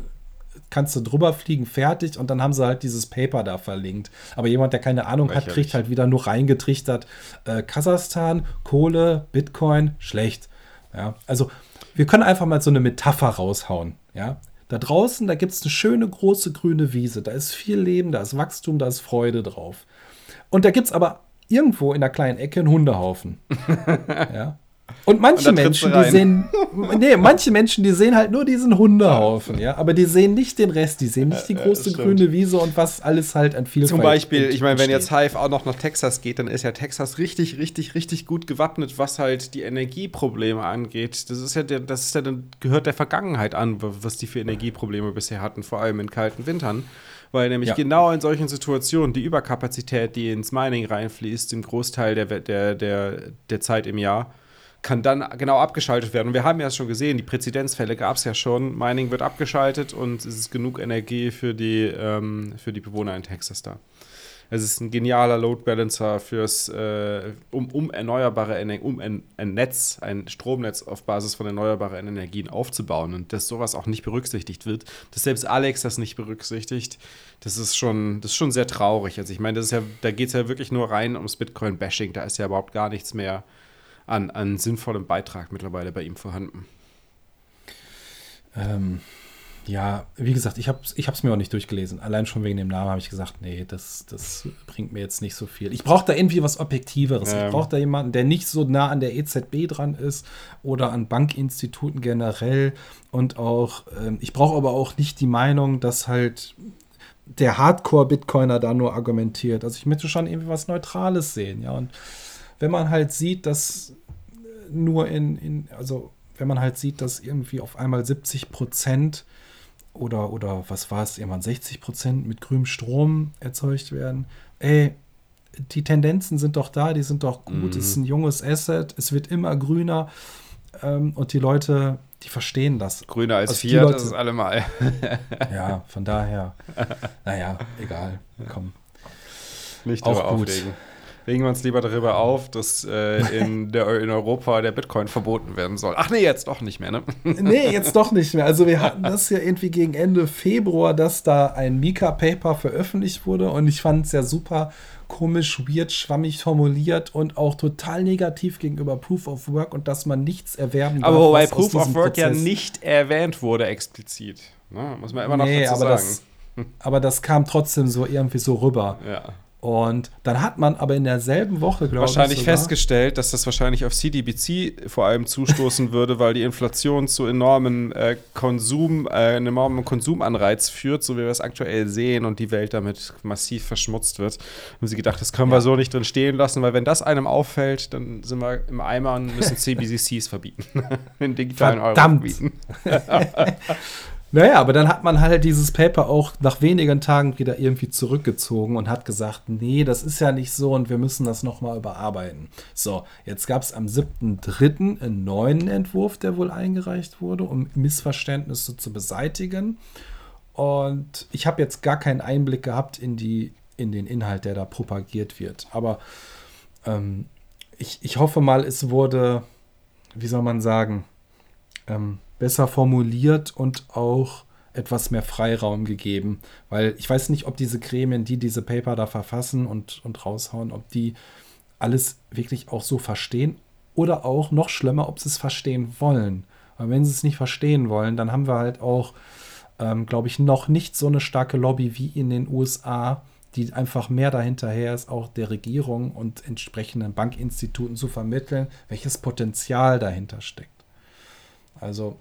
kannst du drüber fliegen, fertig. Und dann haben sie halt dieses Paper da verlinkt. Aber jemand, der keine Ahnung hat, Lächerlich. kriegt halt wieder nur reingetrichtert. Äh, Kasachstan, Kohle, Bitcoin, schlecht. Ja, also wir können einfach mal so eine Metapher raushauen. Ja, da draußen, da gibt es eine schöne große grüne Wiese. Da ist viel Leben, da ist Wachstum, da ist Freude drauf. Und da gibt es aber irgendwo in der kleinen Ecke einen Hundehaufen. ja. Und manche Und Menschen, die sehen, nee, manche Menschen, die sehen halt nur diesen Hundehaufen, ja, aber die sehen nicht den Rest, die sehen nicht die Ja, große stimmt. grüne Wiese und was alles halt an Vielfalt Zum Beispiel, ich meine, wenn jetzt Hive auch noch nach Texas geht, dann ist ja Texas richtig, richtig, richtig gut gewappnet, was halt die Energieprobleme angeht. Das ist ja, der, das ist ja dann, gehört der Vergangenheit an, was die für Energieprobleme bisher hatten, vor allem in kalten Wintern. Weil nämlich Ja. genau in solchen Situationen die Überkapazität, die ins Mining reinfließt, im Großteil der, der, der, der Zeit im Jahr, kann dann genau abgeschaltet werden. Und wir haben ja schon gesehen, die Präzedenzfälle gab es ja schon. Mining wird abgeschaltet und es ist genug Energie für die, ähm, für die Bewohner in Texas da. Es ist ein genialer Load Balancer fürs, äh, um, um erneuerbare Energie, um ein, ein Netz, ein Stromnetz auf Basis von erneuerbaren Energien aufzubauen und dass sowas auch nicht berücksichtigt wird, dass selbst Alex das nicht berücksichtigt, das ist schon, das ist schon sehr traurig. Also ich meine, das ist ja, da geht es ja wirklich nur rein ums Bitcoin-Bashing, da ist ja überhaupt gar nichts mehr an, an sinnvollem Beitrag mittlerweile bei ihm vorhanden. Ähm, ja, wie gesagt, ich habe es ich hab's mir auch nicht durchgelesen. Allein schon wegen dem Namen habe ich gesagt, nee, das, das bringt mir jetzt nicht so viel. Ich brauche da irgendwie was Objektiveres. Ähm. Ich brauche da jemanden, der nicht so nah an der EZB dran ist oder an Bankinstituten generell. Und auch, ähm, ich brauche aber auch nicht die Meinung, dass halt der Hardcore-Bitcoiner da nur argumentiert. Also ich möchte schon irgendwie was Neutrales sehen, ja. Und wenn man halt sieht, dass nur in, in also wenn man halt sieht, dass irgendwie auf einmal 70 Prozent oder, oder was war es, irgendwann 60 Prozent mit grünem Strom erzeugt werden, ey, die Tendenzen sind doch da, die sind doch gut, mhm. es ist ein junges Asset, es wird immer grüner ähm, und die Leute, die verstehen das. Grüner als also Fiat, Leute, das ist allemal. ja, von daher, naja, egal, komm. Nicht auch gut. aufregen regen wir uns lieber darüber auf, dass äh, in, der, in Europa der Bitcoin verboten werden soll. Ach nee, jetzt doch nicht mehr, ne? nee, jetzt doch nicht mehr. Also wir hatten das ja irgendwie gegen Ende Februar, dass da ein Mika-Paper veröffentlicht wurde und ich fand es ja super komisch, weird, schwammig formuliert und auch total negativ gegenüber Proof of Work und dass man nichts erwerben darf. Aber wobei Proof of Work Prozess ja nicht erwähnt wurde explizit. Ne? Muss man immer noch nee, dazu aber sagen. Das, aber das kam trotzdem so irgendwie so rüber. Ja. Und dann hat man aber in derselben Woche, glaube ich. Wahrscheinlich festgestellt, dass das wahrscheinlich auf CDBC vor allem zustoßen würde, weil die Inflation zu enormen äh, Konsum, äh, enormen Konsumanreiz führt, so wie wir es aktuell sehen und die Welt damit massiv verschmutzt wird. Haben sie gedacht, das können ja. wir so nicht drin stehen lassen, weil wenn das einem auffällt, dann sind wir im Eimer und müssen CBCCs verbieten. Den digitalen Verdammt. Euro verbieten. Naja, aber dann hat man halt dieses Paper auch nach wenigen Tagen wieder irgendwie zurückgezogen und hat gesagt, nee, das ist ja nicht so und wir müssen das nochmal überarbeiten. So, jetzt gab es am 7.3. einen neuen Entwurf, der wohl eingereicht wurde, um Missverständnisse zu beseitigen. Und ich habe jetzt gar keinen Einblick gehabt in, die, in den Inhalt, der da propagiert wird. Aber ähm, ich, ich hoffe mal, es wurde, wie soll man sagen, ähm, besser formuliert und auch etwas mehr Freiraum gegeben. Weil ich weiß nicht, ob diese Gremien, die diese Paper da verfassen und, und raushauen, ob die alles wirklich auch so verstehen oder auch noch schlimmer, ob sie es verstehen wollen. Weil wenn sie es nicht verstehen wollen, dann haben wir halt auch, ähm, glaube ich, noch nicht so eine starke Lobby wie in den USA, die einfach mehr dahinterher ist, auch der Regierung und entsprechenden Bankinstituten zu vermitteln, welches Potenzial dahinter steckt. Also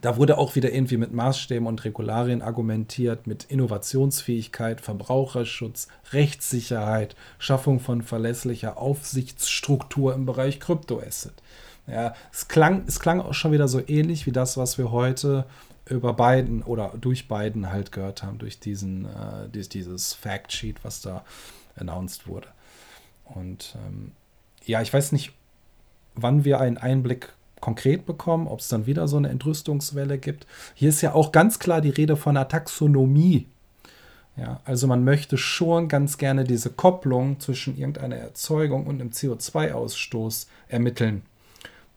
da wurde auch wieder irgendwie mit Maßstäben und Regularien argumentiert, mit Innovationsfähigkeit, Verbraucherschutz, Rechtssicherheit, Schaffung von verlässlicher Aufsichtsstruktur im Bereich Kryptoasset. Ja, es klang, es klang auch schon wieder so ähnlich wie das, was wir heute über Biden oder durch Biden halt gehört haben, durch diesen, äh, dieses Factsheet, was da announced wurde. Und ähm, ja, ich weiß nicht, wann wir einen Einblick konkret bekommen, ob es dann wieder so eine Entrüstungswelle gibt. Hier ist ja auch ganz klar die Rede von einer Taxonomie. Ja, also man möchte schon ganz gerne diese Kopplung zwischen irgendeiner Erzeugung und einem CO2-Ausstoß ermitteln.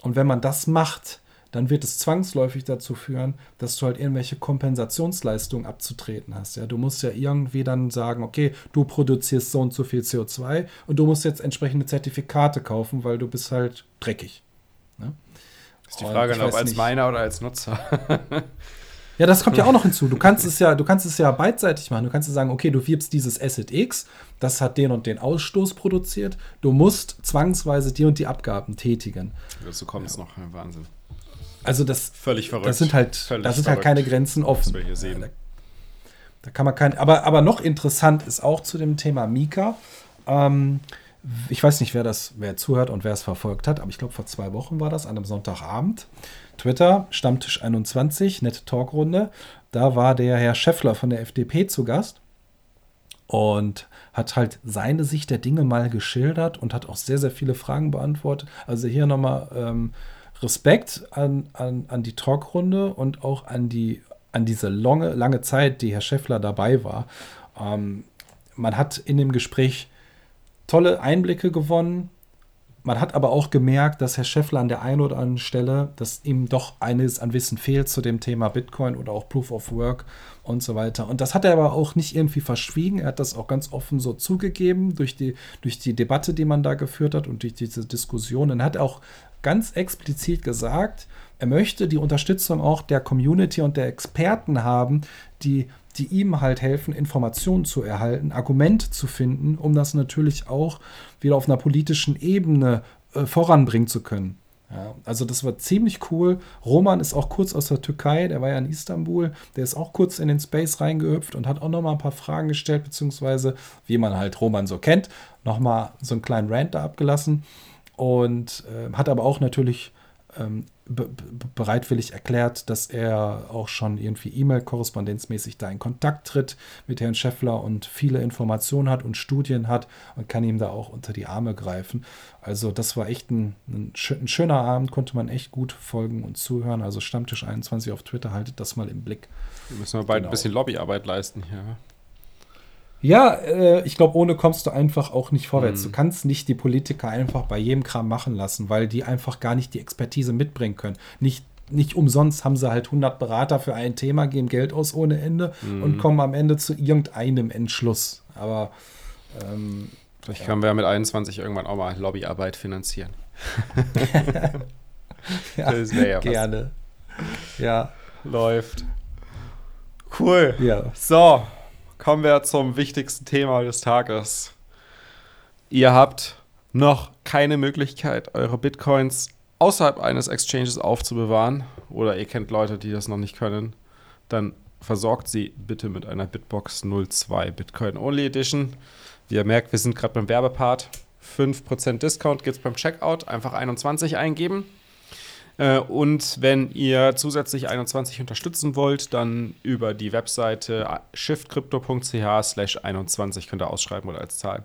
Und wenn man das macht, dann wird es zwangsläufig dazu führen, dass du halt irgendwelche Kompensationsleistungen abzutreten hast. Ja, du musst ja irgendwie dann sagen, okay, du produzierst so und so viel CO2 und du musst jetzt entsprechende Zertifikate kaufen, weil du bist halt dreckig. Ne? Ist die Frage, ob als nicht. Miner oder als Nutzer. ja, das kommt ja auch noch hinzu. Du kannst es ja, du kannst es ja beidseitig machen. Du kannst ja sagen, okay, du wirbst dieses Asset X, das hat den und den Ausstoß produziert. Du musst zwangsweise die und die Abgaben tätigen. Dazu kommt es ja. noch, Wahnsinn. Also das völlig verrückt. Das sind halt, völlig das sind halt keine Grenzen offen. Was wir hier sehen. Da, da, kann man kein. Aber, aber noch interessant ist auch zu dem Thema Mika. Ähm, ich weiß nicht, wer das, wer zuhört und wer es verfolgt hat, aber ich glaube, vor zwei Wochen war das, an einem Sonntagabend. Twitter, Stammtisch 21, nette Talkrunde. Da war der Herr Scheffler von der FDP zu Gast und hat halt seine Sicht der Dinge mal geschildert und hat auch sehr, sehr viele Fragen beantwortet. Also hier nochmal ähm, Respekt an, an, an die Talkrunde und auch an, die, an diese lange, lange Zeit, die Herr Scheffler dabei war. Ähm, man hat in dem Gespräch tolle Einblicke gewonnen. Man hat aber auch gemerkt, dass Herr Scheffler an der einen oder anderen Stelle, dass ihm doch eines an Wissen fehlt zu dem Thema Bitcoin oder auch Proof of Work und so weiter. Und das hat er aber auch nicht irgendwie verschwiegen. Er hat das auch ganz offen so zugegeben durch die, durch die Debatte, die man da geführt hat und durch diese Diskussionen. Er hat auch ganz explizit gesagt, er möchte die Unterstützung auch der Community und der Experten haben, die die ihm halt helfen, Informationen zu erhalten, Argumente zu finden, um das natürlich auch wieder auf einer politischen Ebene äh, voranbringen zu können. Ja, also das war ziemlich cool. Roman ist auch kurz aus der Türkei, der war ja in Istanbul, der ist auch kurz in den Space reingehüpft und hat auch noch mal ein paar Fragen gestellt, beziehungsweise, wie man halt Roman so kennt, noch mal so einen kleinen Rant da abgelassen und äh, hat aber auch natürlich ähm, be bereitwillig erklärt, dass er auch schon irgendwie E-Mail-korrespondenzmäßig da in Kontakt tritt mit Herrn Scheffler und viele Informationen hat und Studien hat und kann ihm da auch unter die Arme greifen. Also das war echt ein, ein, ein schöner Abend, konnte man echt gut folgen und zuhören. Also Stammtisch 21 auf Twitter, haltet das mal im Blick. Wir müssen wir bald genau. ein bisschen Lobbyarbeit leisten hier. Ja, äh, ich glaube, ohne kommst du einfach auch nicht vorwärts. Mhm. Du kannst nicht die Politiker einfach bei jedem Kram machen lassen, weil die einfach gar nicht die Expertise mitbringen können. Nicht, nicht umsonst haben sie halt 100 Berater für ein Thema, geben Geld aus ohne Ende mhm. und kommen am Ende zu irgendeinem Entschluss. Aber ähm, vielleicht ja. können wir ja mit 21 irgendwann auch mal Lobbyarbeit finanzieren. ja, das ja gerne. Ja. Läuft. Cool. Ja. So, kommen wir zum wichtigsten Thema des Tages. Ihr habt noch keine Möglichkeit, eure Bitcoins außerhalb eines Exchanges aufzubewahren oder ihr kennt Leute, die das noch nicht können, dann versorgt sie bitte mit einer Bitbox 02 Bitcoin Only Edition. Wie ihr merkt, wir sind gerade beim Werbepart. 5% Discount gibt es beim Checkout. Einfach 21 eingeben. Äh, und wenn ihr zusätzlich 21 unterstützen wollt, dann über die Webseite shiftcrypto.ch slash 21 könnt ihr ausschreiben oder als Zahl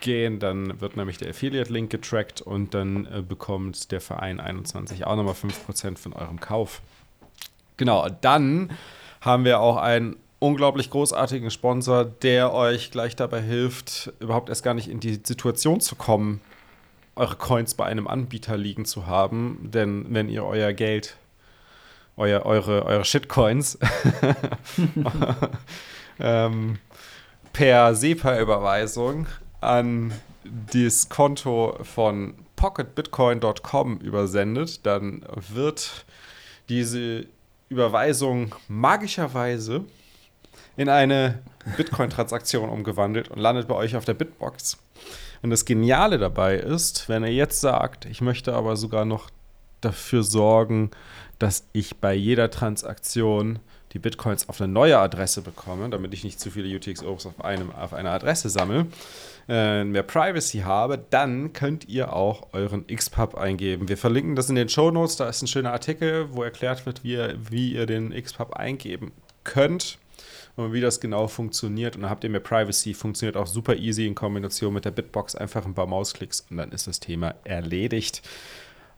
gehen. Dann wird nämlich der Affiliate-Link getrackt und dann äh, bekommt der Verein 21 auch nochmal 5% von eurem Kauf. Genau, dann haben wir auch einen unglaublich großartigen Sponsor, der euch gleich dabei hilft, überhaupt erst gar nicht in die Situation zu kommen, eure Coins bei einem Anbieter liegen zu haben. Denn wenn ihr euer Geld, euer, eure, eure Shitcoins ähm, per SEPA-Überweisung an das Konto von pocketbitcoin.com übersendet, dann wird diese Überweisung magischerweise in eine Bitcoin-Transaktion umgewandelt und landet bei euch auf der Bitbox. Und das Geniale dabei ist, wenn er jetzt sagt, ich möchte aber sogar noch dafür sorgen, dass ich bei jeder Transaktion die Bitcoins auf eine neue Adresse bekomme, damit ich nicht zu viele UTXOs auf, einem, auf einer Adresse sammle, äh, mehr Privacy habe, dann könnt ihr auch euren XPub eingeben. Wir verlinken das in den Show Notes. Da ist ein schöner Artikel, wo erklärt wird, wie ihr, wie ihr den XPub eingeben könnt und wie das genau funktioniert. Und dann habt ihr mehr Privacy, funktioniert auch super easy in Kombination mit der Bitbox. Einfach ein paar Mausklicks und dann ist das Thema erledigt.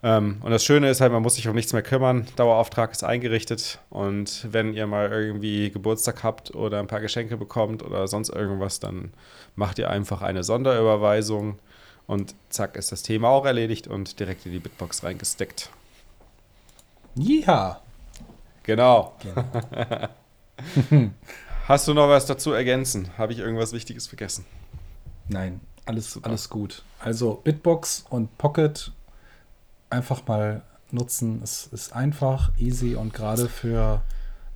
Ähm, und das Schöne ist halt, man muss sich um nichts mehr kümmern. Dauerauftrag ist eingerichtet. Und wenn ihr mal irgendwie Geburtstag habt oder ein paar Geschenke bekommt oder sonst irgendwas, dann macht ihr einfach eine Sonderüberweisung. Und zack, ist das Thema auch erledigt und direkt in die Bitbox reingesteckt. Ja. Genau. genau. Hast du noch was dazu ergänzen? Habe ich irgendwas Wichtiges vergessen? Nein, alles, alles gut. Also Bitbox und Pocket einfach mal nutzen. Es ist einfach, easy und gerade für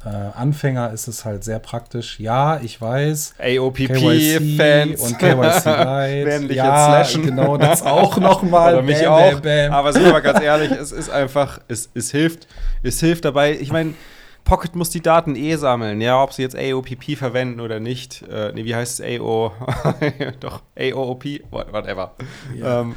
äh, Anfänger ist es halt sehr praktisch. Ja, ich weiß. AOPP-Fans und KYC werden dich ja, jetzt slashen. genau, das auch nochmal. Oder mich bam, auch. Bam, bam. Aber sind wir mal ganz ehrlich, es ist einfach, es, es hilft, es hilft dabei. Ich meine, Pocket muss die Daten eh sammeln, ja, ob sie jetzt AOPP verwenden oder nicht. Äh, nee, wie heißt es? AO? Doch, AOOP? Whatever. Ja. Ähm,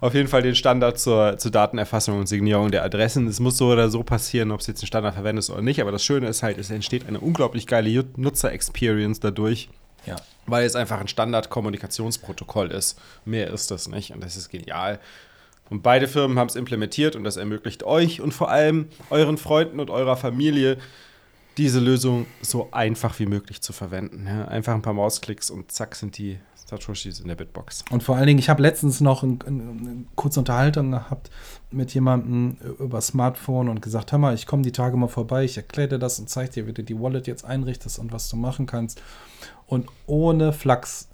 auf jeden Fall den Standard zur, zur Datenerfassung und Signierung der Adressen. Es muss so oder so passieren, ob es jetzt einen Standard verwendest oder nicht. Aber das Schöne ist halt, es entsteht eine unglaublich geile Nutzer-Experience dadurch. Ja. Weil es einfach ein Standard-Kommunikationsprotokoll ist. Mehr ist das nicht. Und das ist genial. Und beide Firmen haben es implementiert und das ermöglicht euch und vor allem euren Freunden und eurer Familie diese Lösung so einfach wie möglich zu verwenden. Ja, einfach ein paar Mausklicks und zack sind die Satoshis in der Bitbox. Und vor allen Dingen, ich habe letztens noch ein, ein, eine kurze Unterhaltung gehabt mit jemandem über Smartphone und gesagt, mal, ich komme die Tage mal vorbei, ich erkläre dir das und zeige dir, wie du die Wallet jetzt einrichtest und was du machen kannst. Und ohne Flachs,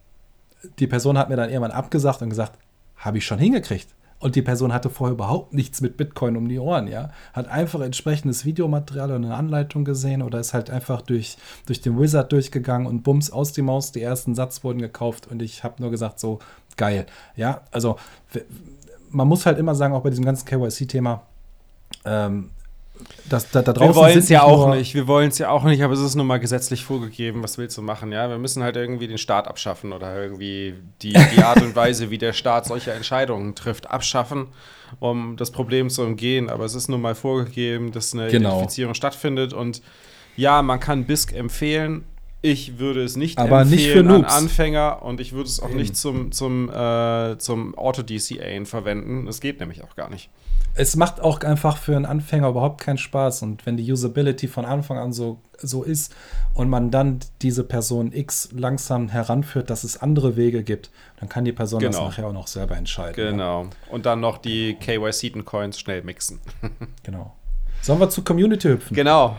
die Person hat mir dann irgendwann abgesagt und gesagt, habe ich schon hingekriegt. Und die Person hatte vorher überhaupt nichts mit Bitcoin um die Ohren, ja. Hat einfach entsprechendes Videomaterial und eine Anleitung gesehen oder ist halt einfach durch, durch den Wizard durchgegangen und bums aus die Maus, die ersten Satz wurden gekauft und ich habe nur gesagt, so geil. Ja, also man muss halt immer sagen, auch bei diesem ganzen KYC-Thema, ähm, das, da, da wir wollen es ja auch nicht. Wir wollen es ja auch nicht, aber es ist nun mal gesetzlich vorgegeben. Was willst du machen? Ja, wir müssen halt irgendwie den Staat abschaffen oder irgendwie die, die Art und Weise, wie der Staat solche Entscheidungen trifft, abschaffen, um das Problem zu umgehen. Aber es ist nun mal vorgegeben, dass eine genau. Identifizierung stattfindet. Und ja, man kann BISC empfehlen. Ich würde es nicht aber empfehlen nicht an Anfänger und ich würde es auch Eben. nicht zum, zum, äh, zum Auto-DCA verwenden. Das geht nämlich auch gar nicht es macht auch einfach für einen Anfänger überhaupt keinen Spaß. Und wenn die Usability von Anfang an so, so ist und man dann diese Person X langsam heranführt, dass es andere Wege gibt, dann kann die Person genau. das nachher auch noch selber entscheiden. Genau. Ja. Und dann noch die KYC-Coins schnell mixen. genau. Sollen wir zur Community hüpfen? Genau.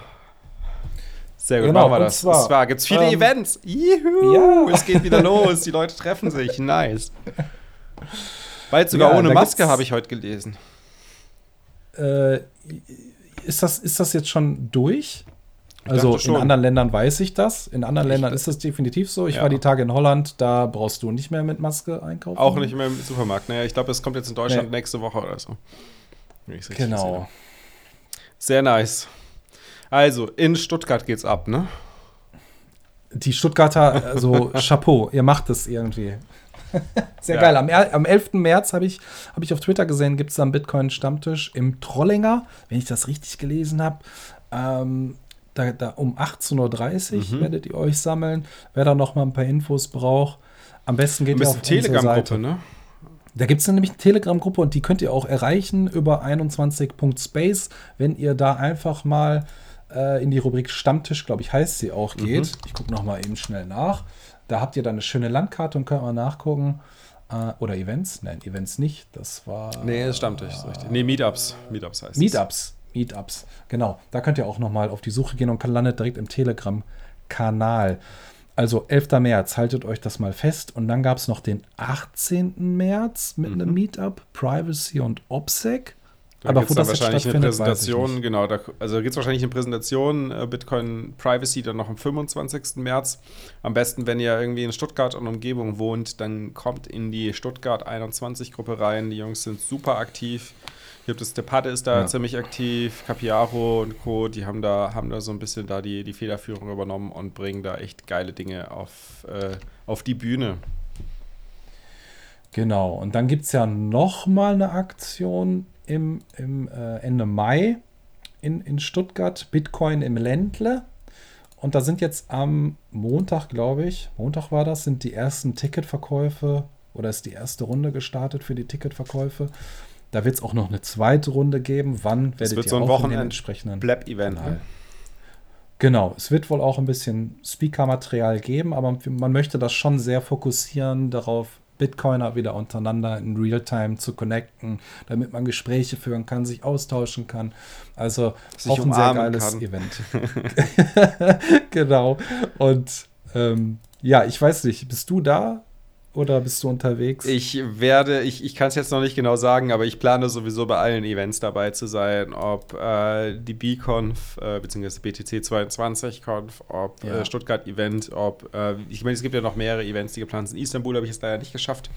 Sehr gut, genau, machen wir das. Zwar, und zwar gibt es viele ähm, Events. Juhu, ja. Es geht wieder los. Die Leute treffen sich. Nice. Bald sogar ja, ohne Maske, habe ich heute gelesen. Äh, ist, das, ist das jetzt schon durch? Also in anderen Ländern weiß ich das. In anderen ich Ländern ist das definitiv so. Ich ja. war die Tage in Holland, da brauchst du nicht mehr mit Maske einkaufen. Auch nicht mehr im Supermarkt. Naja, ich glaube, es kommt jetzt in Deutschland nee. nächste Woche oder so. Genau. Sehr nice. Also, in Stuttgart geht's ab, ne? Die Stuttgarter, also Chapeau, ihr macht es irgendwie. Sehr ja. geil. Am, am 11. März habe ich, hab ich auf Twitter gesehen, gibt es da einen Bitcoin-Stammtisch im Trollinger, wenn ich das richtig gelesen habe. Ähm, da, da, um 18.30 Uhr mhm. werdet ihr euch sammeln. Wer da noch mal ein paar Infos braucht, am besten geht ihr auf Telegram-Gruppe, ne? Da gibt es nämlich eine Telegram-Gruppe und die könnt ihr auch erreichen über 21.space, wenn ihr da einfach mal äh, in die Rubrik Stammtisch, glaube ich, heißt sie auch, geht. Mhm. Ich gucke noch mal eben schnell nach. Da habt ihr dann eine schöne Landkarte und könnt mal nachgucken. Äh, oder Events? Nein, Events nicht. Das war. Nee, das Stammtisch, richtig. Nee, Meetups. Meetups heißt Meetups. Es. Meetups. Genau. Da könnt ihr auch nochmal auf die Suche gehen und landet direkt im Telegram-Kanal. Also 11. März, haltet euch das mal fest. Und dann gab es noch den 18. März mit mhm. einem Meetup, Privacy und OPSEC. Da aber wo das wahrscheinlich eine Präsentation, genau, da, also gibt es wahrscheinlich eine Präsentation äh, Bitcoin Privacy dann noch am 25. März. Am besten, wenn ihr irgendwie in Stuttgart und Umgebung wohnt, dann kommt in die Stuttgart 21 Gruppe rein. Die Jungs sind super aktiv. Hier gibt es, der Patte ist da ja. ziemlich aktiv, Capiaro und Co., die haben da, haben da so ein bisschen da die, die Federführung übernommen und bringen da echt geile Dinge auf, äh, auf die Bühne. Genau, und dann gibt es ja noch mal eine Aktion im, im äh, Ende Mai in, in Stuttgart, Bitcoin im Ländle. Und da sind jetzt am Montag, glaube ich, Montag war das, sind die ersten Ticketverkäufe oder ist die erste Runde gestartet für die Ticketverkäufe. Da wird es auch noch eine zweite Runde geben. Wann das werdet wird ihr so ein auch Wochenende entsprechenden Blab-Event. Ne? Genau, es wird wohl auch ein bisschen Speaker-Material geben, aber man möchte das schon sehr fokussieren darauf, Bitcoiner wieder untereinander in Realtime zu connecten, damit man Gespräche führen kann, sich austauschen kann. Also sich auch ein sehr geiles kann. Event. genau. Und ähm, ja, ich weiß nicht, bist du da? Oder bist du unterwegs? Ich werde, ich, ich kann es jetzt noch nicht genau sagen, aber ich plane sowieso bei allen Events dabei zu sein, ob äh, die BConf äh, bzw. BTC 22 Conf, ob ja. äh, Stuttgart Event, ob, äh, ich meine, es gibt ja noch mehrere Events, die geplant sind. Istanbul habe ich es leider nicht geschafft.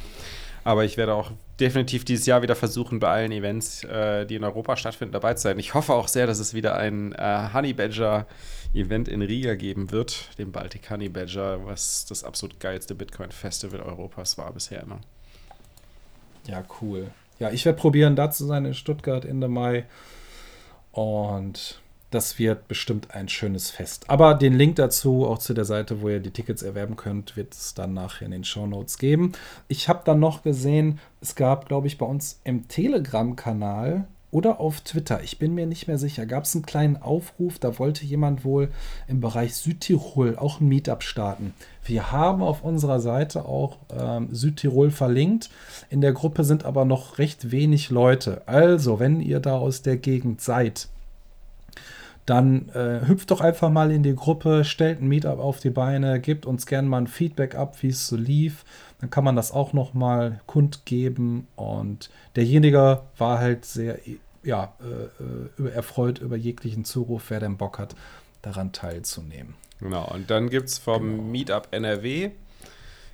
Aber ich werde auch definitiv dieses Jahr wieder versuchen, bei allen Events, äh, die in Europa stattfinden, dabei zu sein. Ich hoffe auch sehr, dass es wieder ein äh, Honey Badger Event in Riga geben wird, dem Baltic Honey Badger, was das absolut geilste Bitcoin-Festival Europas war bisher immer. Ja, cool. Ja, ich werde probieren, da zu sein in Stuttgart Ende Mai. Und das wird bestimmt ein schönes Fest. Aber den Link dazu, auch zu der Seite, wo ihr die Tickets erwerben könnt, wird es dann nachher in den Show Notes geben. Ich habe dann noch gesehen, es gab, glaube ich, bei uns im Telegram-Kanal oder auf Twitter, ich bin mir nicht mehr sicher, gab es einen kleinen Aufruf, da wollte jemand wohl im Bereich Südtirol auch ein Meetup starten. Wir haben auf unserer Seite auch ähm, Südtirol verlinkt. In der Gruppe sind aber noch recht wenig Leute. Also, wenn ihr da aus der Gegend seid, dann äh, hüpft doch einfach mal in die Gruppe, stellt ein Meetup auf die Beine, gebt uns gerne mal ein Feedback ab, wie es so lief. Dann kann man das auch noch mal kundgeben. Und derjenige war halt sehr ja, äh, äh erfreut über jeglichen Zuruf, wer denn Bock hat, daran teilzunehmen. Genau, und dann gibt es vom genau. Meetup NRW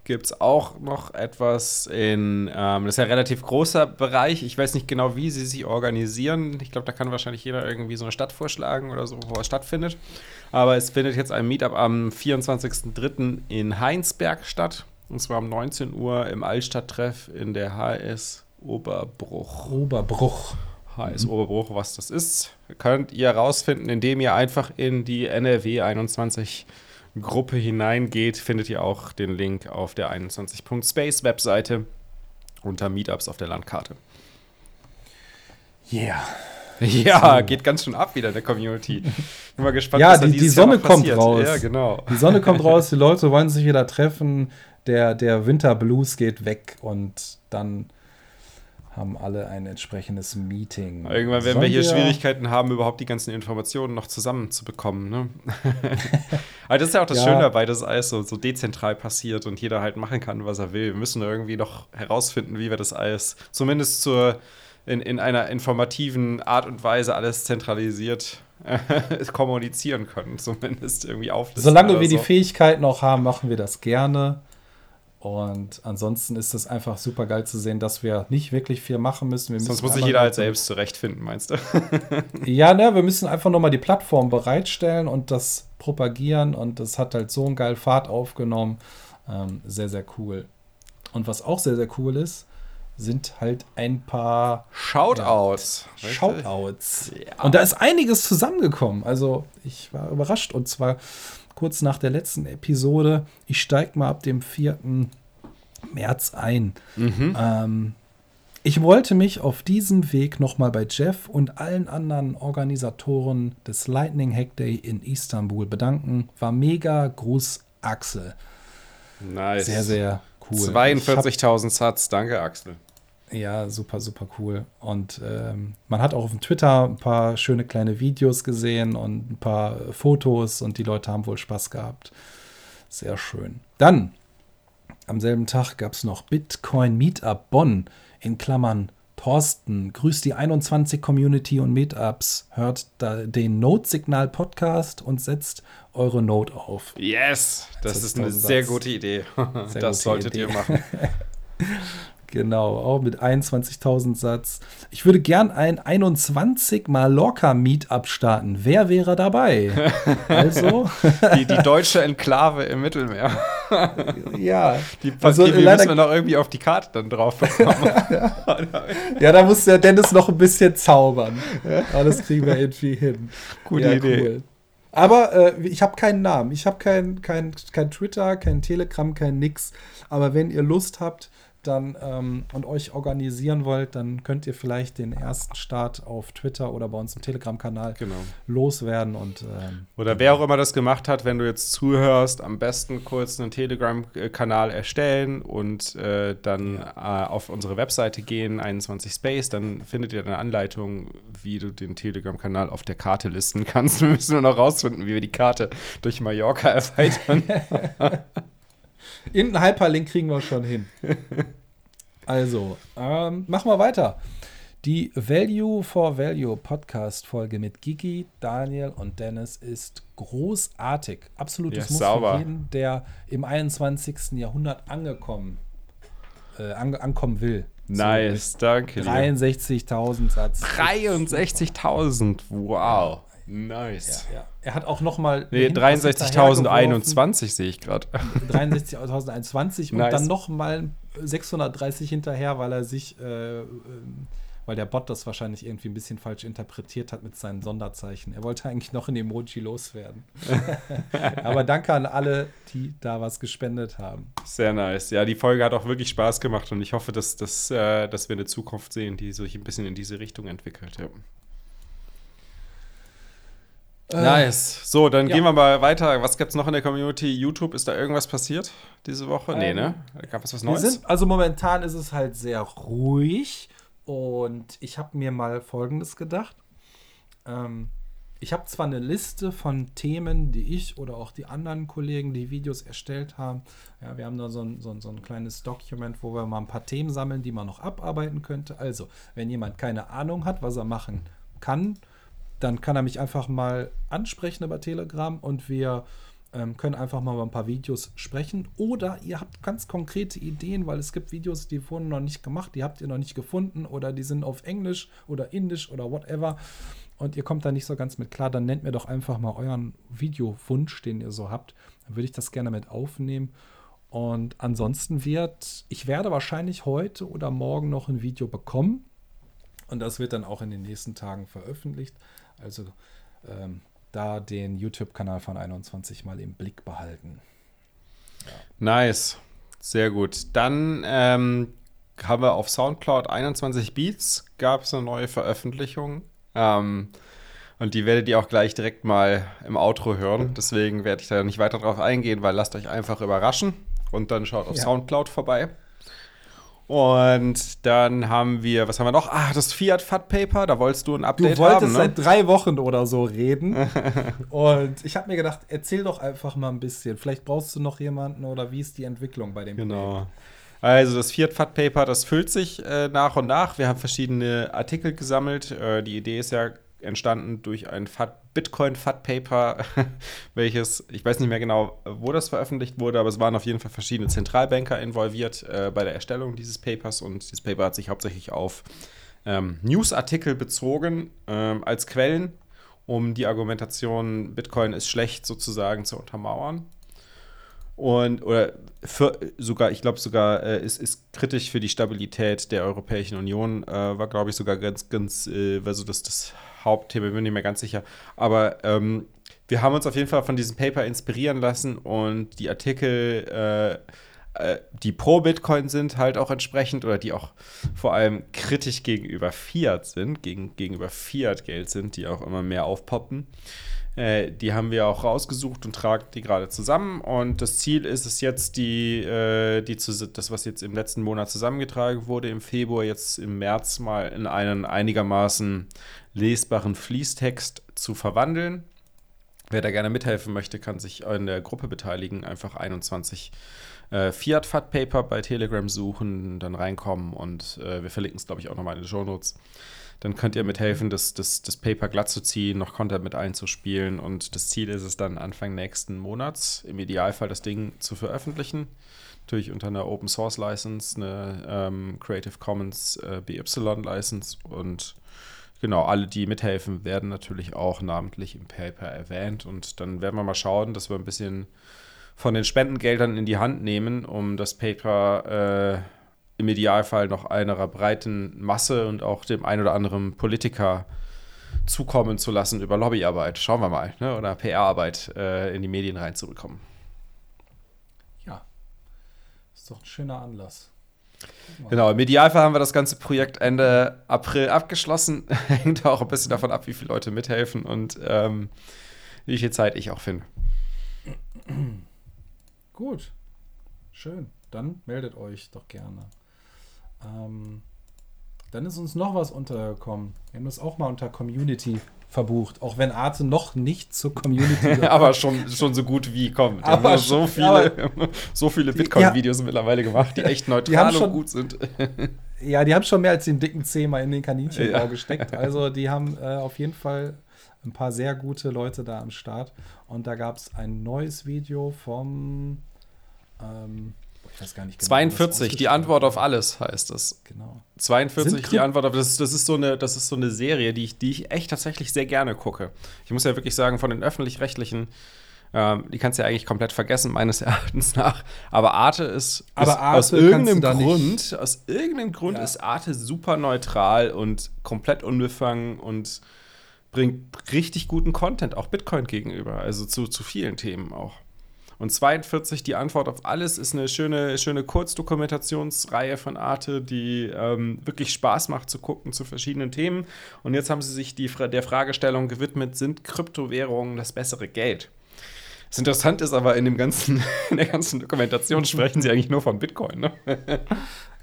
gibt es auch noch etwas in, ähm, das ist ja ein relativ großer Bereich. Ich weiß nicht genau, wie sie sich organisieren. Ich glaube, da kann wahrscheinlich jeder irgendwie so eine Stadt vorschlagen oder so, wo es stattfindet. Aber es findet jetzt ein Meetup am 24.03. in Heinsberg statt. Und zwar um 19 Uhr im Altstadttreff in der HS Oberbruch. Oberbruch. HS Oberbruch, was das ist, könnt ihr rausfinden, indem ihr einfach in die NRW 21 Gruppe hineingeht, findet ihr auch den Link auf der 21.space Webseite unter Meetups auf der Landkarte. Yeah. Ja, so. geht ganz schön ab wieder in der Community. Bin mal gespannt, ja, was die, die Sonne kommt raus. Ja, genau. Die Sonne kommt raus, die Leute wollen sich wieder treffen, der, der Winterblues geht weg und dann haben alle ein entsprechendes Meeting. Irgendwann werden Sollen wir hier wir Schwierigkeiten haben, überhaupt die ganzen Informationen noch zusammenzubekommen. Ne? Aber das ist ja auch das ja. Schöne dabei, dass alles so, so dezentral passiert und jeder halt machen kann, was er will. Wir müssen irgendwie noch herausfinden, wie wir das alles zumindest zur, in, in einer informativen Art und Weise alles zentralisiert kommunizieren können, zumindest irgendwie auflisten. Solange wir so. die Fähigkeit noch haben, machen wir das gerne. Und ansonsten ist es einfach super geil zu sehen, dass wir nicht wirklich viel machen müssen. Wir Sonst müssen muss sich jeder halt selbst zurechtfinden, meinst du? ja, ne, wir müssen einfach nochmal die Plattform bereitstellen und das propagieren. Und das hat halt so einen geilen Fahrt aufgenommen. Ähm, sehr, sehr cool. Und was auch sehr, sehr cool ist, sind halt ein paar Shoutouts. Ja, Shoutouts. Ja. Und da ist einiges zusammengekommen. Also ich war überrascht. Und zwar kurz nach der letzten Episode. Ich steige mal ab dem 4. März ein. Mhm. Ähm, ich wollte mich auf diesem Weg nochmal bei Jeff und allen anderen Organisatoren des Lightning Hack Day in Istanbul bedanken. War mega. Gruß, Axel. Nice. Sehr, sehr cool. 42.000 Satz. Danke, Axel. Ja, super, super cool. Und ähm, man hat auch auf dem Twitter ein paar schöne kleine Videos gesehen und ein paar Fotos und die Leute haben wohl Spaß gehabt. Sehr schön. Dann, am selben Tag gab es noch Bitcoin Meetup Bonn in Klammern Thorsten, grüßt die 21 Community und Meetups, hört da den Note-Signal Podcast und setzt eure Note auf. Yes, das, das ist eine sehr gute Idee. Sehr das gute solltet Idee. ihr machen. Genau, auch mit 21.000 Satz. Ich würde gern ein 21 Mallorca Meetup starten. Wer wäre dabei? also. Die, die deutsche Enklave im Mittelmeer. ja. Die, also, die, die müssen wir noch irgendwie auf die Karte dann drauf bekommen. ja, da muss der Dennis noch ein bisschen zaubern. Aber das kriegen wir irgendwie hin. Gute ja, Idee. Cool. Aber äh, ich habe keinen Namen. Ich habe kein, kein, kein Twitter, kein Telegram, kein nix. Aber wenn ihr Lust habt, dann ähm, und euch organisieren wollt, dann könnt ihr vielleicht den ersten Start auf Twitter oder bei uns im Telegram-Kanal genau. loswerden. Und, ähm, oder wer auch immer das gemacht hat, wenn du jetzt zuhörst, am besten kurz einen Telegram-Kanal erstellen und äh, dann ja. äh, auf unsere Webseite gehen, 21 Space, dann findet ihr eine Anleitung, wie du den Telegram-Kanal auf der Karte listen kannst. Wir müssen nur noch rausfinden, wie wir die Karte durch Mallorca erweitern. Irgendeinen Hyperlink kriegen wir schon hin. Also, ähm, machen wir weiter. Die Value for Value Podcast-Folge mit Gigi, Daniel und Dennis ist großartig. Absolutes ja, Muss sauber. für jeden, der im 21. Jahrhundert angekommen, äh, an, ankommen will. Nice, so danke. 63.000 Satz. 63.000, wow. Nice. Ja, ja. Er hat auch noch mal nee, 63.021 sehe ich gerade. 63.021 und nice. dann noch mal 630 hinterher, weil er sich, äh, äh, weil der Bot das wahrscheinlich irgendwie ein bisschen falsch interpretiert hat mit seinen Sonderzeichen. Er wollte eigentlich noch in Emoji loswerden. Aber danke an alle, die da was gespendet haben. Sehr nice. Ja, die Folge hat auch wirklich Spaß gemacht und ich hoffe, dass, dass, äh, dass wir eine Zukunft sehen, die sich ein bisschen in diese Richtung entwickelt. Ja. Äh, nice. So, dann ja. gehen wir mal weiter. Was gibt es noch in der Community? YouTube, ist da irgendwas passiert diese Woche? Ähm, nee, ne? Gab es was Neues? Sind, also momentan ist es halt sehr ruhig und ich habe mir mal Folgendes gedacht. Ähm, ich habe zwar eine Liste von Themen, die ich oder auch die anderen Kollegen, die Videos erstellt haben. Ja, wir haben da so ein, so, ein, so ein kleines Document, wo wir mal ein paar Themen sammeln, die man noch abarbeiten könnte. Also, wenn jemand keine Ahnung hat, was er machen kann, dann kann er mich einfach mal ansprechen über Telegram und wir ähm, können einfach mal über ein paar Videos sprechen. Oder ihr habt ganz konkrete Ideen, weil es gibt Videos, die wurden noch nicht gemacht, die habt ihr noch nicht gefunden oder die sind auf Englisch oder Indisch oder whatever. Und ihr kommt da nicht so ganz mit klar, dann nennt mir doch einfach mal euren Videowunsch, den ihr so habt. Dann würde ich das gerne mit aufnehmen. Und ansonsten wird, ich werde wahrscheinlich heute oder morgen noch ein Video bekommen. Und das wird dann auch in den nächsten Tagen veröffentlicht. Also ähm, da den YouTube-Kanal von 21 mal im Blick behalten. Ja. Nice. Sehr gut. Dann ähm, haben wir auf Soundcloud 21 Beats, gab es eine neue Veröffentlichung. Ähm, und die werdet ihr auch gleich direkt mal im Outro hören. Deswegen werde ich da nicht weiter drauf eingehen, weil lasst euch einfach überraschen und dann schaut auf ja. Soundcloud vorbei. Und dann haben wir, was haben wir noch? Ah, das Fiat Fat Paper, da wolltest du ein Update haben. Du wolltest haben, ne? seit drei Wochen oder so reden. und ich habe mir gedacht, erzähl doch einfach mal ein bisschen. Vielleicht brauchst du noch jemanden oder wie ist die Entwicklung bei dem Genau. Projekt? Also das Fiat Fat Paper, das füllt sich äh, nach und nach. Wir haben verschiedene Artikel gesammelt. Äh, die Idee ist ja entstanden durch ein Bitcoin Fat Paper, welches, ich weiß nicht mehr genau, wo das veröffentlicht wurde, aber es waren auf jeden Fall verschiedene Zentralbanker involviert äh, bei der Erstellung dieses Papers und dieses Paper hat sich hauptsächlich auf ähm, Newsartikel bezogen ähm, als Quellen, um die Argumentation, Bitcoin ist schlecht sozusagen zu untermauern. Und oder für, sogar, ich glaube sogar, äh, ist, ist kritisch für die Stabilität der Europäischen Union, äh, war, glaube ich, sogar ganz, ganz, äh, war so das, das Hauptthema, bin ich mir ganz sicher. Aber ähm, wir haben uns auf jeden Fall von diesem Paper inspirieren lassen und die Artikel, äh, äh, die pro Bitcoin sind, halt auch entsprechend oder die auch vor allem kritisch gegenüber Fiat sind, gegen, gegenüber Fiat-Geld sind, die auch immer mehr aufpoppen. Äh, die haben wir auch rausgesucht und tragen die gerade zusammen. Und das Ziel ist es jetzt, die, äh, die das, was jetzt im letzten Monat zusammengetragen wurde, im Februar, jetzt im März mal in einen einigermaßen lesbaren Fließtext zu verwandeln. Wer da gerne mithelfen möchte, kann sich in der Gruppe beteiligen. Einfach 21 äh, Fiat Fat Paper bei Telegram suchen, dann reinkommen und äh, wir verlinken es, glaube ich, auch nochmal in den Show Notes. Dann könnt ihr mithelfen, das, das, das Paper glatt zu ziehen, noch Content mit einzuspielen und das Ziel ist es dann Anfang nächsten Monats, im Idealfall das Ding zu veröffentlichen. Natürlich unter einer Open Source License, eine ähm, Creative Commons äh, BY License und Genau, alle, die mithelfen, werden natürlich auch namentlich im Paper erwähnt. Und dann werden wir mal schauen, dass wir ein bisschen von den Spendengeldern in die Hand nehmen, um das Paper äh, im Idealfall noch einer breiten Masse und auch dem ein oder anderen Politiker zukommen zu lassen über Lobbyarbeit. Schauen wir mal, ne? oder PR-Arbeit äh, in die Medien reinzubekommen. Ja, ist doch ein schöner Anlass. Genau, im Idealfall haben wir das ganze Projekt Ende April abgeschlossen. Hängt auch ein bisschen davon ab, wie viele Leute mithelfen und ähm, wie viel Zeit ich auch finde. Gut, schön. Dann meldet euch doch gerne. Ähm, dann ist uns noch was untergekommen. Wir haben das auch mal unter Community verbucht, auch wenn Arte noch nicht zur Community gehört. aber schon, schon so gut wie kommt. Aber haben so viele, so viele Bitcoin-Videos ja, mittlerweile gemacht, die echt neutral die schon, und gut sind. ja, die haben schon mehr als den dicken Zeh mal in den Kaninchenbau ja. gesteckt. Also die haben äh, auf jeden Fall ein paar sehr gute Leute da am Start. Und da gab es ein neues Video vom ähm, ich weiß gar nicht genau. 42, die Antwort auf alles heißt es. Genau. 42, die Antwort auf das, das ist so eine, das ist so eine Serie, die ich, die ich echt tatsächlich sehr gerne gucke. Ich muss ja wirklich sagen, von den öffentlich-rechtlichen, ähm, die kannst du ja eigentlich komplett vergessen, meines Erachtens nach. Aber Arte ist, Aber ist Arte aus irgendeinem Grund, aus irgendeinem Grund ja. ist Arte super neutral und komplett unbefangen und bringt richtig guten Content, auch Bitcoin gegenüber, also zu, zu vielen Themen auch. Und 42, die Antwort auf alles, ist eine schöne, schöne Kurzdokumentationsreihe von Arte, die ähm, wirklich Spaß macht zu gucken zu verschiedenen Themen. Und jetzt haben sie sich die, der Fragestellung gewidmet, sind Kryptowährungen das bessere Geld? Das Interessante ist aber, in, dem ganzen, in der ganzen Dokumentation sprechen sie eigentlich nur von Bitcoin, ne?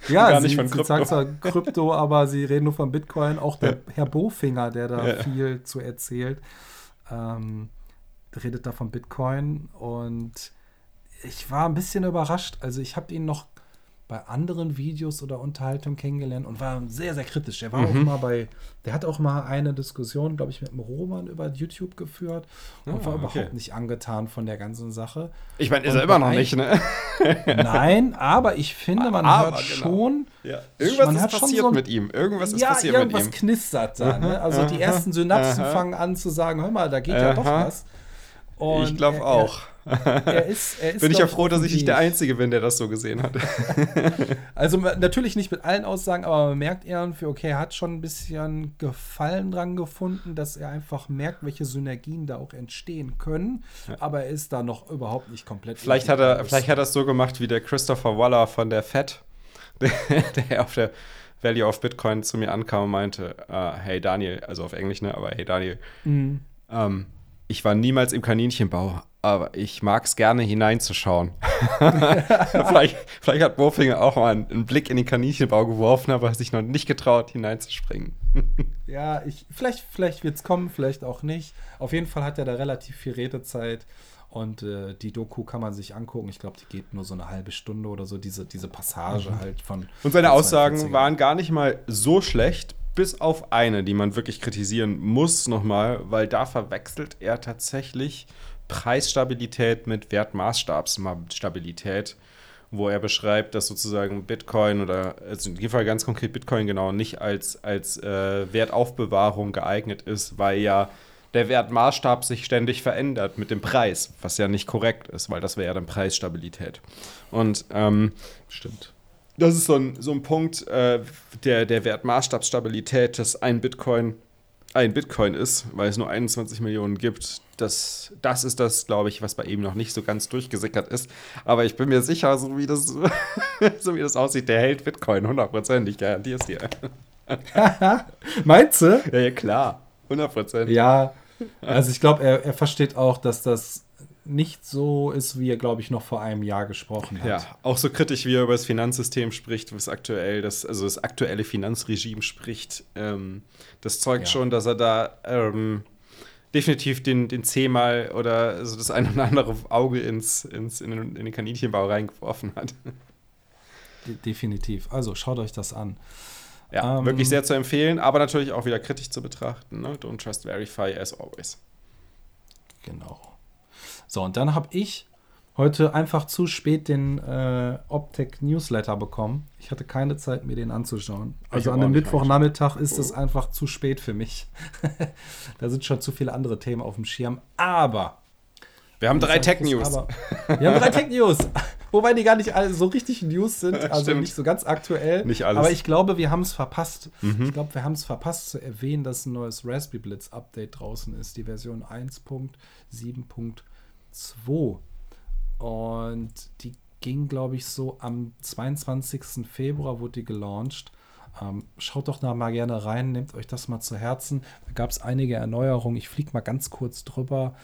Ja, Gar nicht sie, von Krypto. sie sagt zwar Krypto, aber sie reden nur von Bitcoin. Auch der ja. Herr Bofinger, der da ja. viel zu erzählt. Ähm, redet da von Bitcoin und ich war ein bisschen überrascht. Also ich habe ihn noch bei anderen Videos oder Unterhaltungen kennengelernt und war sehr, sehr kritisch. Der war auch mal bei, der hat auch mal eine Diskussion, glaube ich, mit dem Roman über YouTube geführt und Ah, war okay. überhaupt nicht angetan von der ganzen Sache. Ich meine, ist Und er immer noch nicht, ne? Nein, aber ich finde, man Aber, hört genau. schon. Ja. Irgendwas man ist hat schon passiert so ein- mit ihm. Irgendwas ist ja, passiert mit irgendwas ihm. knistert da. Ne? Also die ersten Synapsen fangen an zu sagen, hör mal, da geht ja doch was. Und ich glaube er- auch. Er, er ist, er ist, Bin ich ja froh, dass ich nicht der. Einzige bin, der das so gesehen hat. Also natürlich nicht mit allen Aussagen, aber man merkt irgendwie, okay, er hat schon ein bisschen Gefallen dran gefunden, dass er einfach merkt, welche Synergien da auch entstehen können. Aber er ist da noch überhaupt nicht komplett. Vielleicht hat er, vielleicht hat er es so gemacht wie der Christopher Waller von der FED, der, der auf der Value of Bitcoin zu mir ankam und meinte, äh, hey Daniel, also auf Englisch, ne, aber hey Daniel, Mhm. ähm, ich war niemals im Kaninchenbau, aber ich mag es gerne hineinzuschauen. vielleicht, vielleicht hat Bofinger auch mal einen, Blick in den Kaninchenbau geworfen, aber sich noch nicht getraut, hineinzuspringen. Ja, ich, vielleicht, vielleicht wird es kommen, vielleicht auch nicht. Auf jeden Fall hat er da relativ viel Redezeit. Und äh, die Doku kann man sich angucken. Ich glaube, die geht nur so eine halbe Stunde oder so, diese, diese Passage halt von. Mhm. Und seine Aussagen 42. waren gar nicht mal so schlecht, bis auf eine, die man wirklich kritisieren muss nochmal, weil da verwechselt er tatsächlich Preisstabilität mit Wertmaßstabsstabilität, wo er beschreibt, dass sozusagen Bitcoin oder also in dem Fall ganz konkret Bitcoin genau nicht als, als äh, Wertaufbewahrung geeignet ist, weil ja der Wertmaßstab sich ständig verändert mit dem Preis, was ja nicht korrekt ist, weil das wäre ja dann Preisstabilität. Und ähm, Stimmt. Das ist so ein, so ein Punkt äh, der, der Wertmaßstabsstabilität, dass ein Bitcoin ein Bitcoin ist, weil es nur 21 Millionen gibt. Das, das ist das, glaube ich, was bei ihm noch nicht so ganz durchgesickert ist. Aber ich bin mir sicher, so wie das, so wie das aussieht, der hält Bitcoin 100%. Ich garantiere es dir. Meinst du? Ja, ja klar. 100%. Ja, also ich glaube, er, er versteht auch, dass das nicht so ist, wie er, glaube ich, noch vor einem Jahr gesprochen hat. Ja, auch so kritisch, wie er über das Finanzsystem spricht, was aktuell, das, also das aktuelle Finanzregime spricht, ähm, das zeugt Ja. schon, dass er da ähm, definitiv den, den zehnmal oder also das ein oder andere Auge ins, ins, in, den, in den Kaninchenbau reingeworfen hat. De definitiv. Also schaut euch das an. Ja, Ähm, wirklich sehr zu empfehlen, aber natürlich auch wieder kritisch zu betrachten. Ne? Don't trust verify as always. Genau. So, und dann habe ich heute einfach zu spät den äh, Optec Newsletter bekommen. Ich hatte keine Zeit, mir den anzuschauen. Also an nicht Mittwochnachmittag ist es Oh. einfach zu spät für mich. da sind schon zu viele andere Themen auf dem Schirm. Aber. Wir haben drei Tech-News. Wir haben drei Tech-News. Wobei die gar nicht alle so richtig News sind, also Stimmt. nicht so ganz aktuell. Nicht alles. Aber ich glaube, wir haben es verpasst. Mhm. Ich glaube, wir haben es verpasst zu erwähnen, dass ein neues Raspberry Blitz Update draußen ist, die Version 1.7.2. Und die ging, glaube ich, so am 22. Februar wurde die gelauncht. Ähm, schaut doch da mal gerne rein, nehmt euch das mal zu Herzen. Da gab es einige Erneuerungen. Ich fliege mal ganz kurz drüber.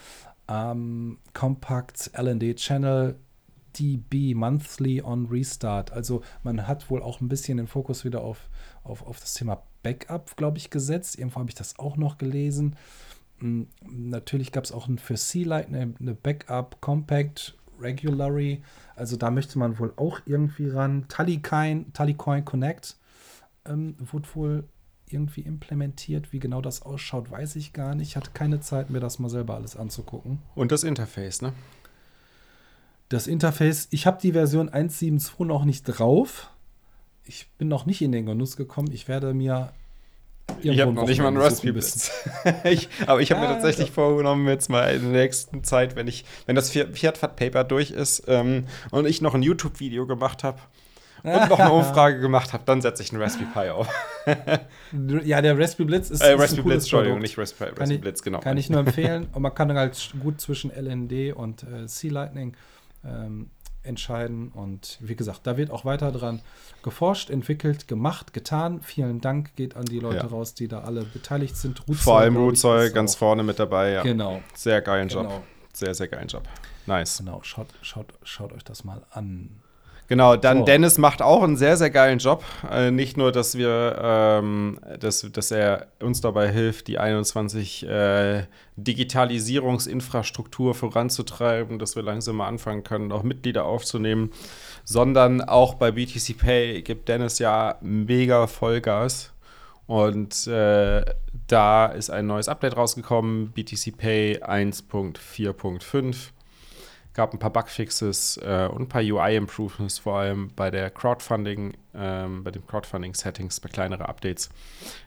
Ähm, Compact LND Channel DB Monthly on Restart. Also man hat wohl auch ein bisschen den Fokus wieder auf, auf, auf das Thema Backup, glaube ich, gesetzt. Irgendwo habe ich das auch noch gelesen. Mm, Natürlich gab es auch ein für C-Lite eine, eine Backup Compact Regulary. Also da möchte man wohl auch irgendwie ran. Tallycoin, Tallycoin Connect ähm, wurde wohl irgendwie implementiert. Wie genau das ausschaut, weiß ich gar nicht. Ich hatte keine Zeit, mir das mal selber alles anzugucken. Und das Interface, ne? Das Interface, ich habe die Version 1.7.2 noch nicht drauf. Ich bin noch nicht in den Genuss gekommen. Ich werde mir. Ich habe noch nicht mal einen Wochenende Raspberry suchen Blitz. ich, aber ich habe mir Ja, tatsächlich doch. vorgenommen, jetzt mal in der nächsten Zeit, wenn ich, wenn das Fiat Fat Paper durch ist ähm, und ich noch ein YouTube-Video gemacht habe und noch eine Umfrage gemacht habe, dann setze ich einen Raspberry Pi auf. Ja, der Raspberry Blitz ist, Äh, ist Raspberry Blitz, Entschuldigung, Produkt. nicht Raspberry, Raspberry ich, Blitz, genau. Kann ich nur empfehlen. Und man kann dann halt gut zwischen LND und äh, C-Lightning ähm, entscheiden. Und wie gesagt, da wird auch weiter dran geforscht, entwickelt, gemacht, getan. Vielen Dank geht an die Leute Ja. raus, die da alle beteiligt sind. Rootsoil, Vor allem ist ganz auch- vorne mit dabei, ja. Genau, Sehr geilen Job. Genau. Sehr, sehr geilen Job. Nice. genau. Schaut, schaut, schaut euch das mal an. Genau, dann So. Dennis macht auch einen sehr, sehr geilen Job. Äh, nicht nur, dass wir, ähm, dass, dass er uns dabei hilft, die 21 äh, Digitalisierungsinfrastruktur voranzutreiben, dass wir langsam mal anfangen können, auch Mitglieder aufzunehmen, sondern auch bei BTC Pay gibt Dennis ja mega Vollgas. Und äh, da ist ein neues Update rausgekommen, BTC Pay 1.4.5 gab ein paar Bugfixes äh, und ein paar UI-Improvements, vor allem bei der Crowdfunding, ähm, bei den Crowdfunding-Settings, bei kleinere Updates.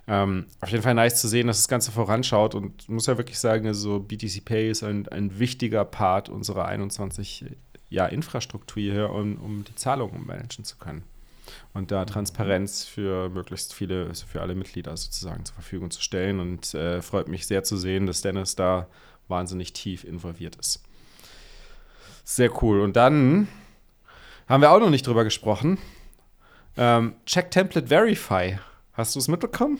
Ähm, auf jeden Fall nice zu sehen, dass das Ganze voranschaut und ich muss ja wirklich sagen, also BTC Pay ist ein, ein wichtiger Part unserer 21 ja, Infrastruktur hier, um, um die Zahlungen managen zu können. Und da Transparenz für möglichst viele, also für alle Mitglieder sozusagen zur Verfügung zu stellen. Und äh, freut mich sehr zu sehen, dass Dennis da wahnsinnig tief involviert ist. Sehr cool. Und dann haben wir auch noch nicht drüber gesprochen. Ähm, Check Template Verify. Hast du es mitbekommen?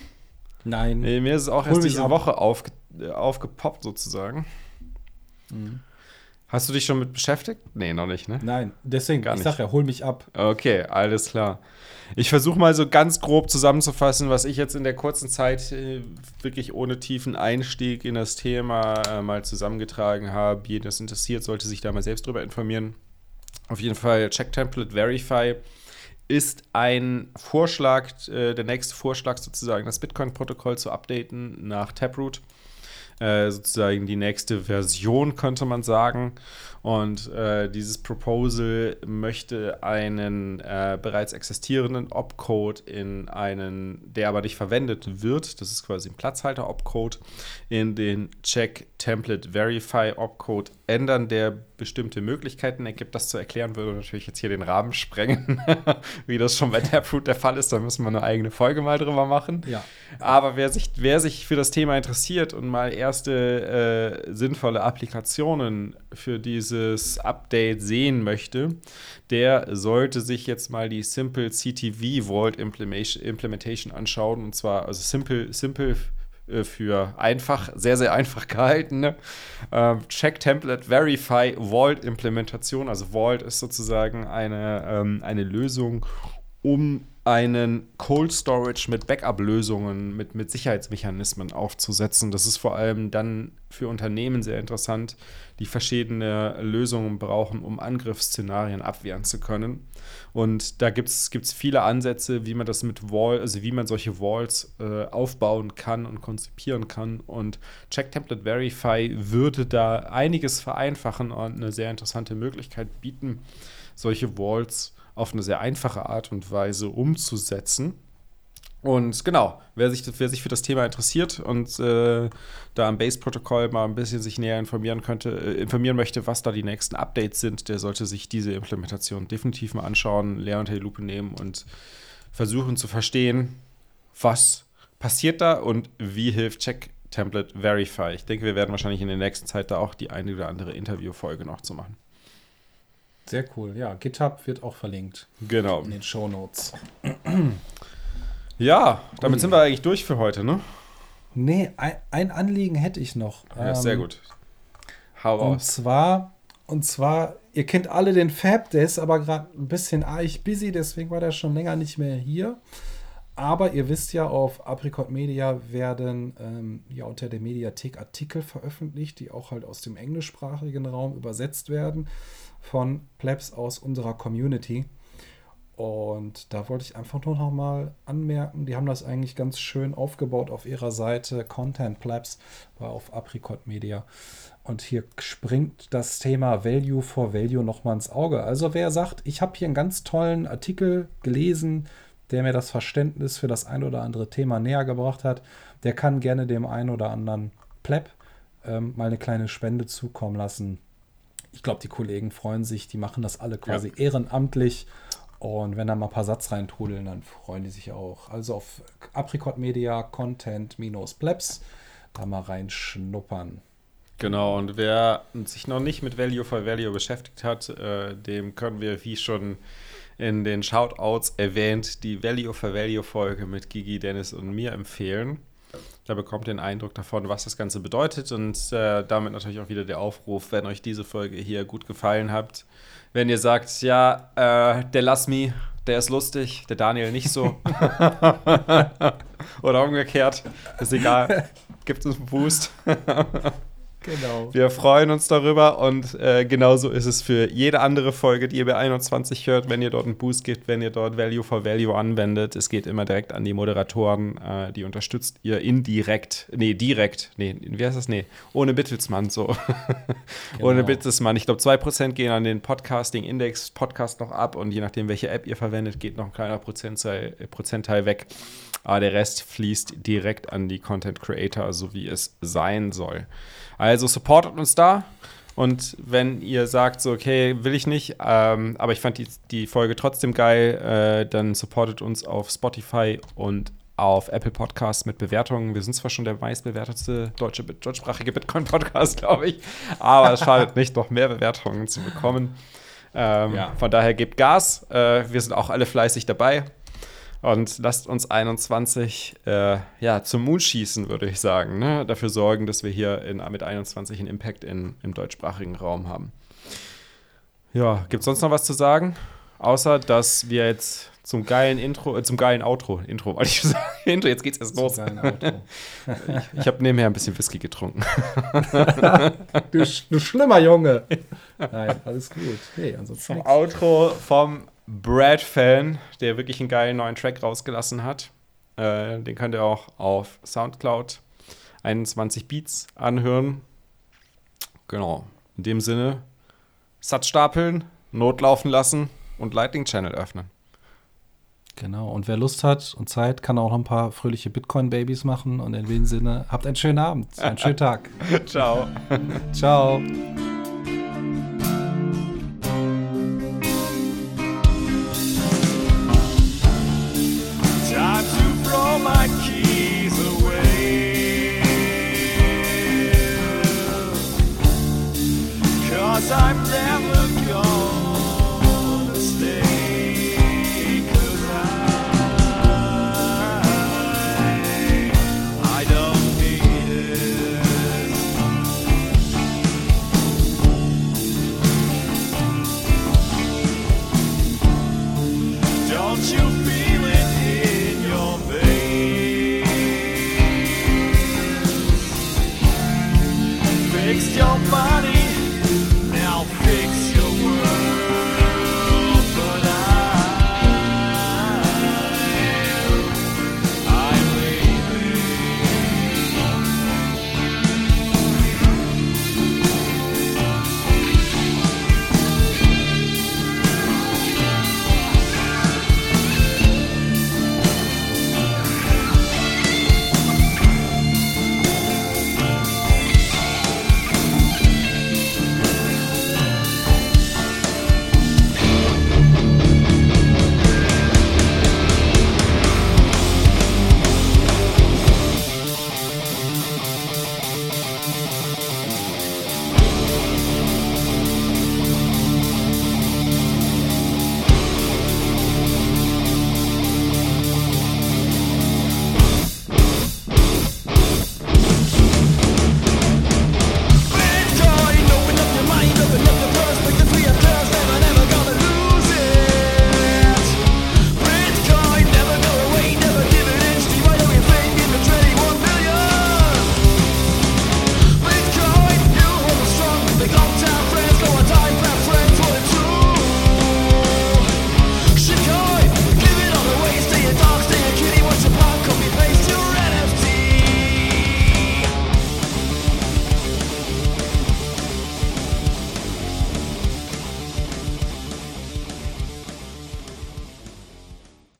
Nein. Nee, mir ist es auch Hol erst diese ab. Woche aufge äh, aufgepoppt, sozusagen. Mhm. Hast du dich schon mit beschäftigt? Nee, noch nicht, ne? Nein, deswegen, Gar ich nicht. sag ja, hol mich ab. Okay, alles klar. Ich versuche mal so ganz grob zusammenzufassen, was ich jetzt in der kurzen Zeit äh, wirklich ohne tiefen Einstieg in das Thema äh, mal zusammengetragen habe. Jeden, das interessiert, sollte sich da mal selbst drüber informieren. Auf jeden Fall Check Template Verify ist ein Vorschlag, äh, der nächste Vorschlag sozusagen, das Bitcoin-Protokoll zu updaten nach Taproot. Äh, sozusagen die nächste Version, könnte man sagen. Und äh, dieses Proposal möchte einen äh, bereits existierenden Opcode in einen, der aber nicht verwendet wird, das ist quasi ein Platzhalter-Opcode, in den Check Template Verify Opcode ändern, der bestimmte Möglichkeiten ergibt. Das zu erklären würde natürlich jetzt hier den Rahmen sprengen, wie das schon bei Taproot der Fall ist. Da müssen wir eine eigene Folge mal drüber machen. Ja. Aber wer sich, wer sich für das Thema interessiert und mal erste äh, sinnvolle Applikationen für dieses Update sehen möchte, der sollte sich jetzt mal die Simple CTV Vault Implementation anschauen. Und zwar, also Simple, Simple äh, für einfach, sehr, sehr einfach gehalten. Ne? Ähm, Check Template Verify Vault Implementation. Also Vault ist sozusagen eine, ähm, eine Lösung, um einen Cold Storage mit Backup-Lösungen, mit, mit Sicherheitsmechanismen aufzusetzen. Das ist vor allem dann für Unternehmen sehr interessant, die verschiedene Lösungen brauchen, um Angriffsszenarien abwehren zu können. Und da gibt es viele Ansätze, wie man das mit Wall, also wie man solche Walls äh, aufbauen kann und konzipieren kann. Und Check Template Verify würde da einiges vereinfachen und eine sehr interessante Möglichkeit bieten, solche Walls auf eine sehr einfache Art und Weise umzusetzen. Und genau, wer sich, wer sich für das Thema interessiert und äh, da am Base-Protokoll mal ein bisschen sich näher informieren könnte, äh, informieren möchte, was da die nächsten Updates sind, der sollte sich diese Implementation definitiv mal anschauen, leer unter die Lupe nehmen und versuchen zu verstehen, was passiert da und wie hilft Check Template Verify. Ich denke, wir werden wahrscheinlich in der nächsten Zeit da auch die eine oder andere Interviewfolge noch zu machen. Sehr cool. Ja, GitHub wird auch verlinkt Genau. in den Show Notes. Ja, damit Ui. sind wir eigentlich durch für heute, ne? Nee, ein, ein Anliegen hätte ich noch. Ja, sehr Ähm, gut. Hau Und raus. zwar, und zwar, ihr kennt alle den Fab, der ist aber gerade ein bisschen arg busy, deswegen war der schon länger nicht mehr hier. Aber ihr wisst ja, auf Apricot Media werden ähm, ja unter der Mediathek Artikel veröffentlicht, die auch halt aus dem englischsprachigen Raum übersetzt werden von Plebs aus unserer Community. Und da wollte ich einfach nur noch mal anmerken, die haben das eigentlich ganz schön aufgebaut auf ihrer Seite. Content Plebs war auf Apricot Media. Und hier springt das Thema Value for Value nochmal ins Auge. Also wer sagt, ich habe hier einen ganz tollen Artikel gelesen, der mir das Verständnis für das ein oder andere Thema näher gebracht hat, der kann gerne dem einen oder anderen Pleb ähm, mal eine kleine Spende zukommen lassen. Ich glaube, die Kollegen freuen sich, die machen das alle quasi ehrenamtlich. Und wenn da mal ein paar Satz reintrudeln, dann freuen die sich auch. Also auf Apricot Media Content minus Plebs da mal reinschnuppern. Genau, und wer sich noch nicht mit Value for Value beschäftigt hat, äh, dem können wir, wie schon in den Shoutouts erwähnt, die Value for Value Folge mit Gigi, Dennis und mir empfehlen. Da bekommt ihr einen Eindruck davon, was das Ganze bedeutet und äh, damit natürlich auch wieder der Aufruf, wenn euch diese Folge hier gut gefallen hat. Wenn ihr sagt, ja, äh, der Lass Me, der ist lustig, der Daniel nicht so. Oder umgekehrt, ist egal. Gibt uns einen Boost. Genau. Wir freuen uns darüber und äh, genauso ist es für jede andere Folge, die ihr bei 21 hört, wenn ihr dort einen Boost gebt, wenn ihr dort Value for Value anwendet. Es geht immer direkt an die Moderatoren, äh, die unterstützt ihr indirekt, nee, direkt, nee, wie heißt das? Nee, ohne Mittelsmann, so. Genau. ohne Mittelsmann. Ich glaube, 2% gehen an den Podcasting-Index, Podcast noch ab und je nachdem, welche App ihr verwendet, geht noch ein kleiner Prozentteil, Prozentteil weg. Aber der Rest fließt direkt an die Content Creator, so wie es sein soll. Also supportet uns da. Und wenn ihr sagt, so, okay, will ich nicht, ähm, aber ich fand die, die Folge trotzdem geil, äh, dann supportet uns auf Spotify und auf Apple Podcasts mit Bewertungen. Wir sind zwar schon der meistbewertetste deutsche, deutschsprachige Bitcoin-Podcast, glaube ich, aber es schadet nicht, noch mehr Bewertungen zu bekommen. Ähm, Ja. Von daher gebt Gas. Äh, wir sind auch alle fleißig dabei. Und lasst uns 21 äh, ja, zum Mond schießen, würde ich sagen. Ne? Dafür sorgen, dass wir hier in, mit 21 einen Impact in, im deutschsprachigen Raum haben. Ja, gibt es sonst noch was zu sagen? Außer, dass wir jetzt zum geilen Intro, äh, zum geilen Outro, Intro wollte ich sagen. Intro, jetzt geht's erst los. Sein Auto. Ich habe nebenher ein bisschen Whisky getrunken. Du, du schlimmer Junge. Nein, alles gut. Nee, ansonsten Zum. Outro vom Brad-Fan, der wirklich einen geilen neuen Track rausgelassen hat. Äh, den könnt ihr auch auf Soundcloud 21 Beats anhören. Genau. In dem Sinne, Satz stapeln, Not laufen lassen und Lightning Channel öffnen. Genau, und wer Lust hat und Zeit, kann auch noch ein paar fröhliche Bitcoin-Babys machen. Und in dem Sinne, habt einen schönen Abend, einen schönen Tag. Ciao. Ciao.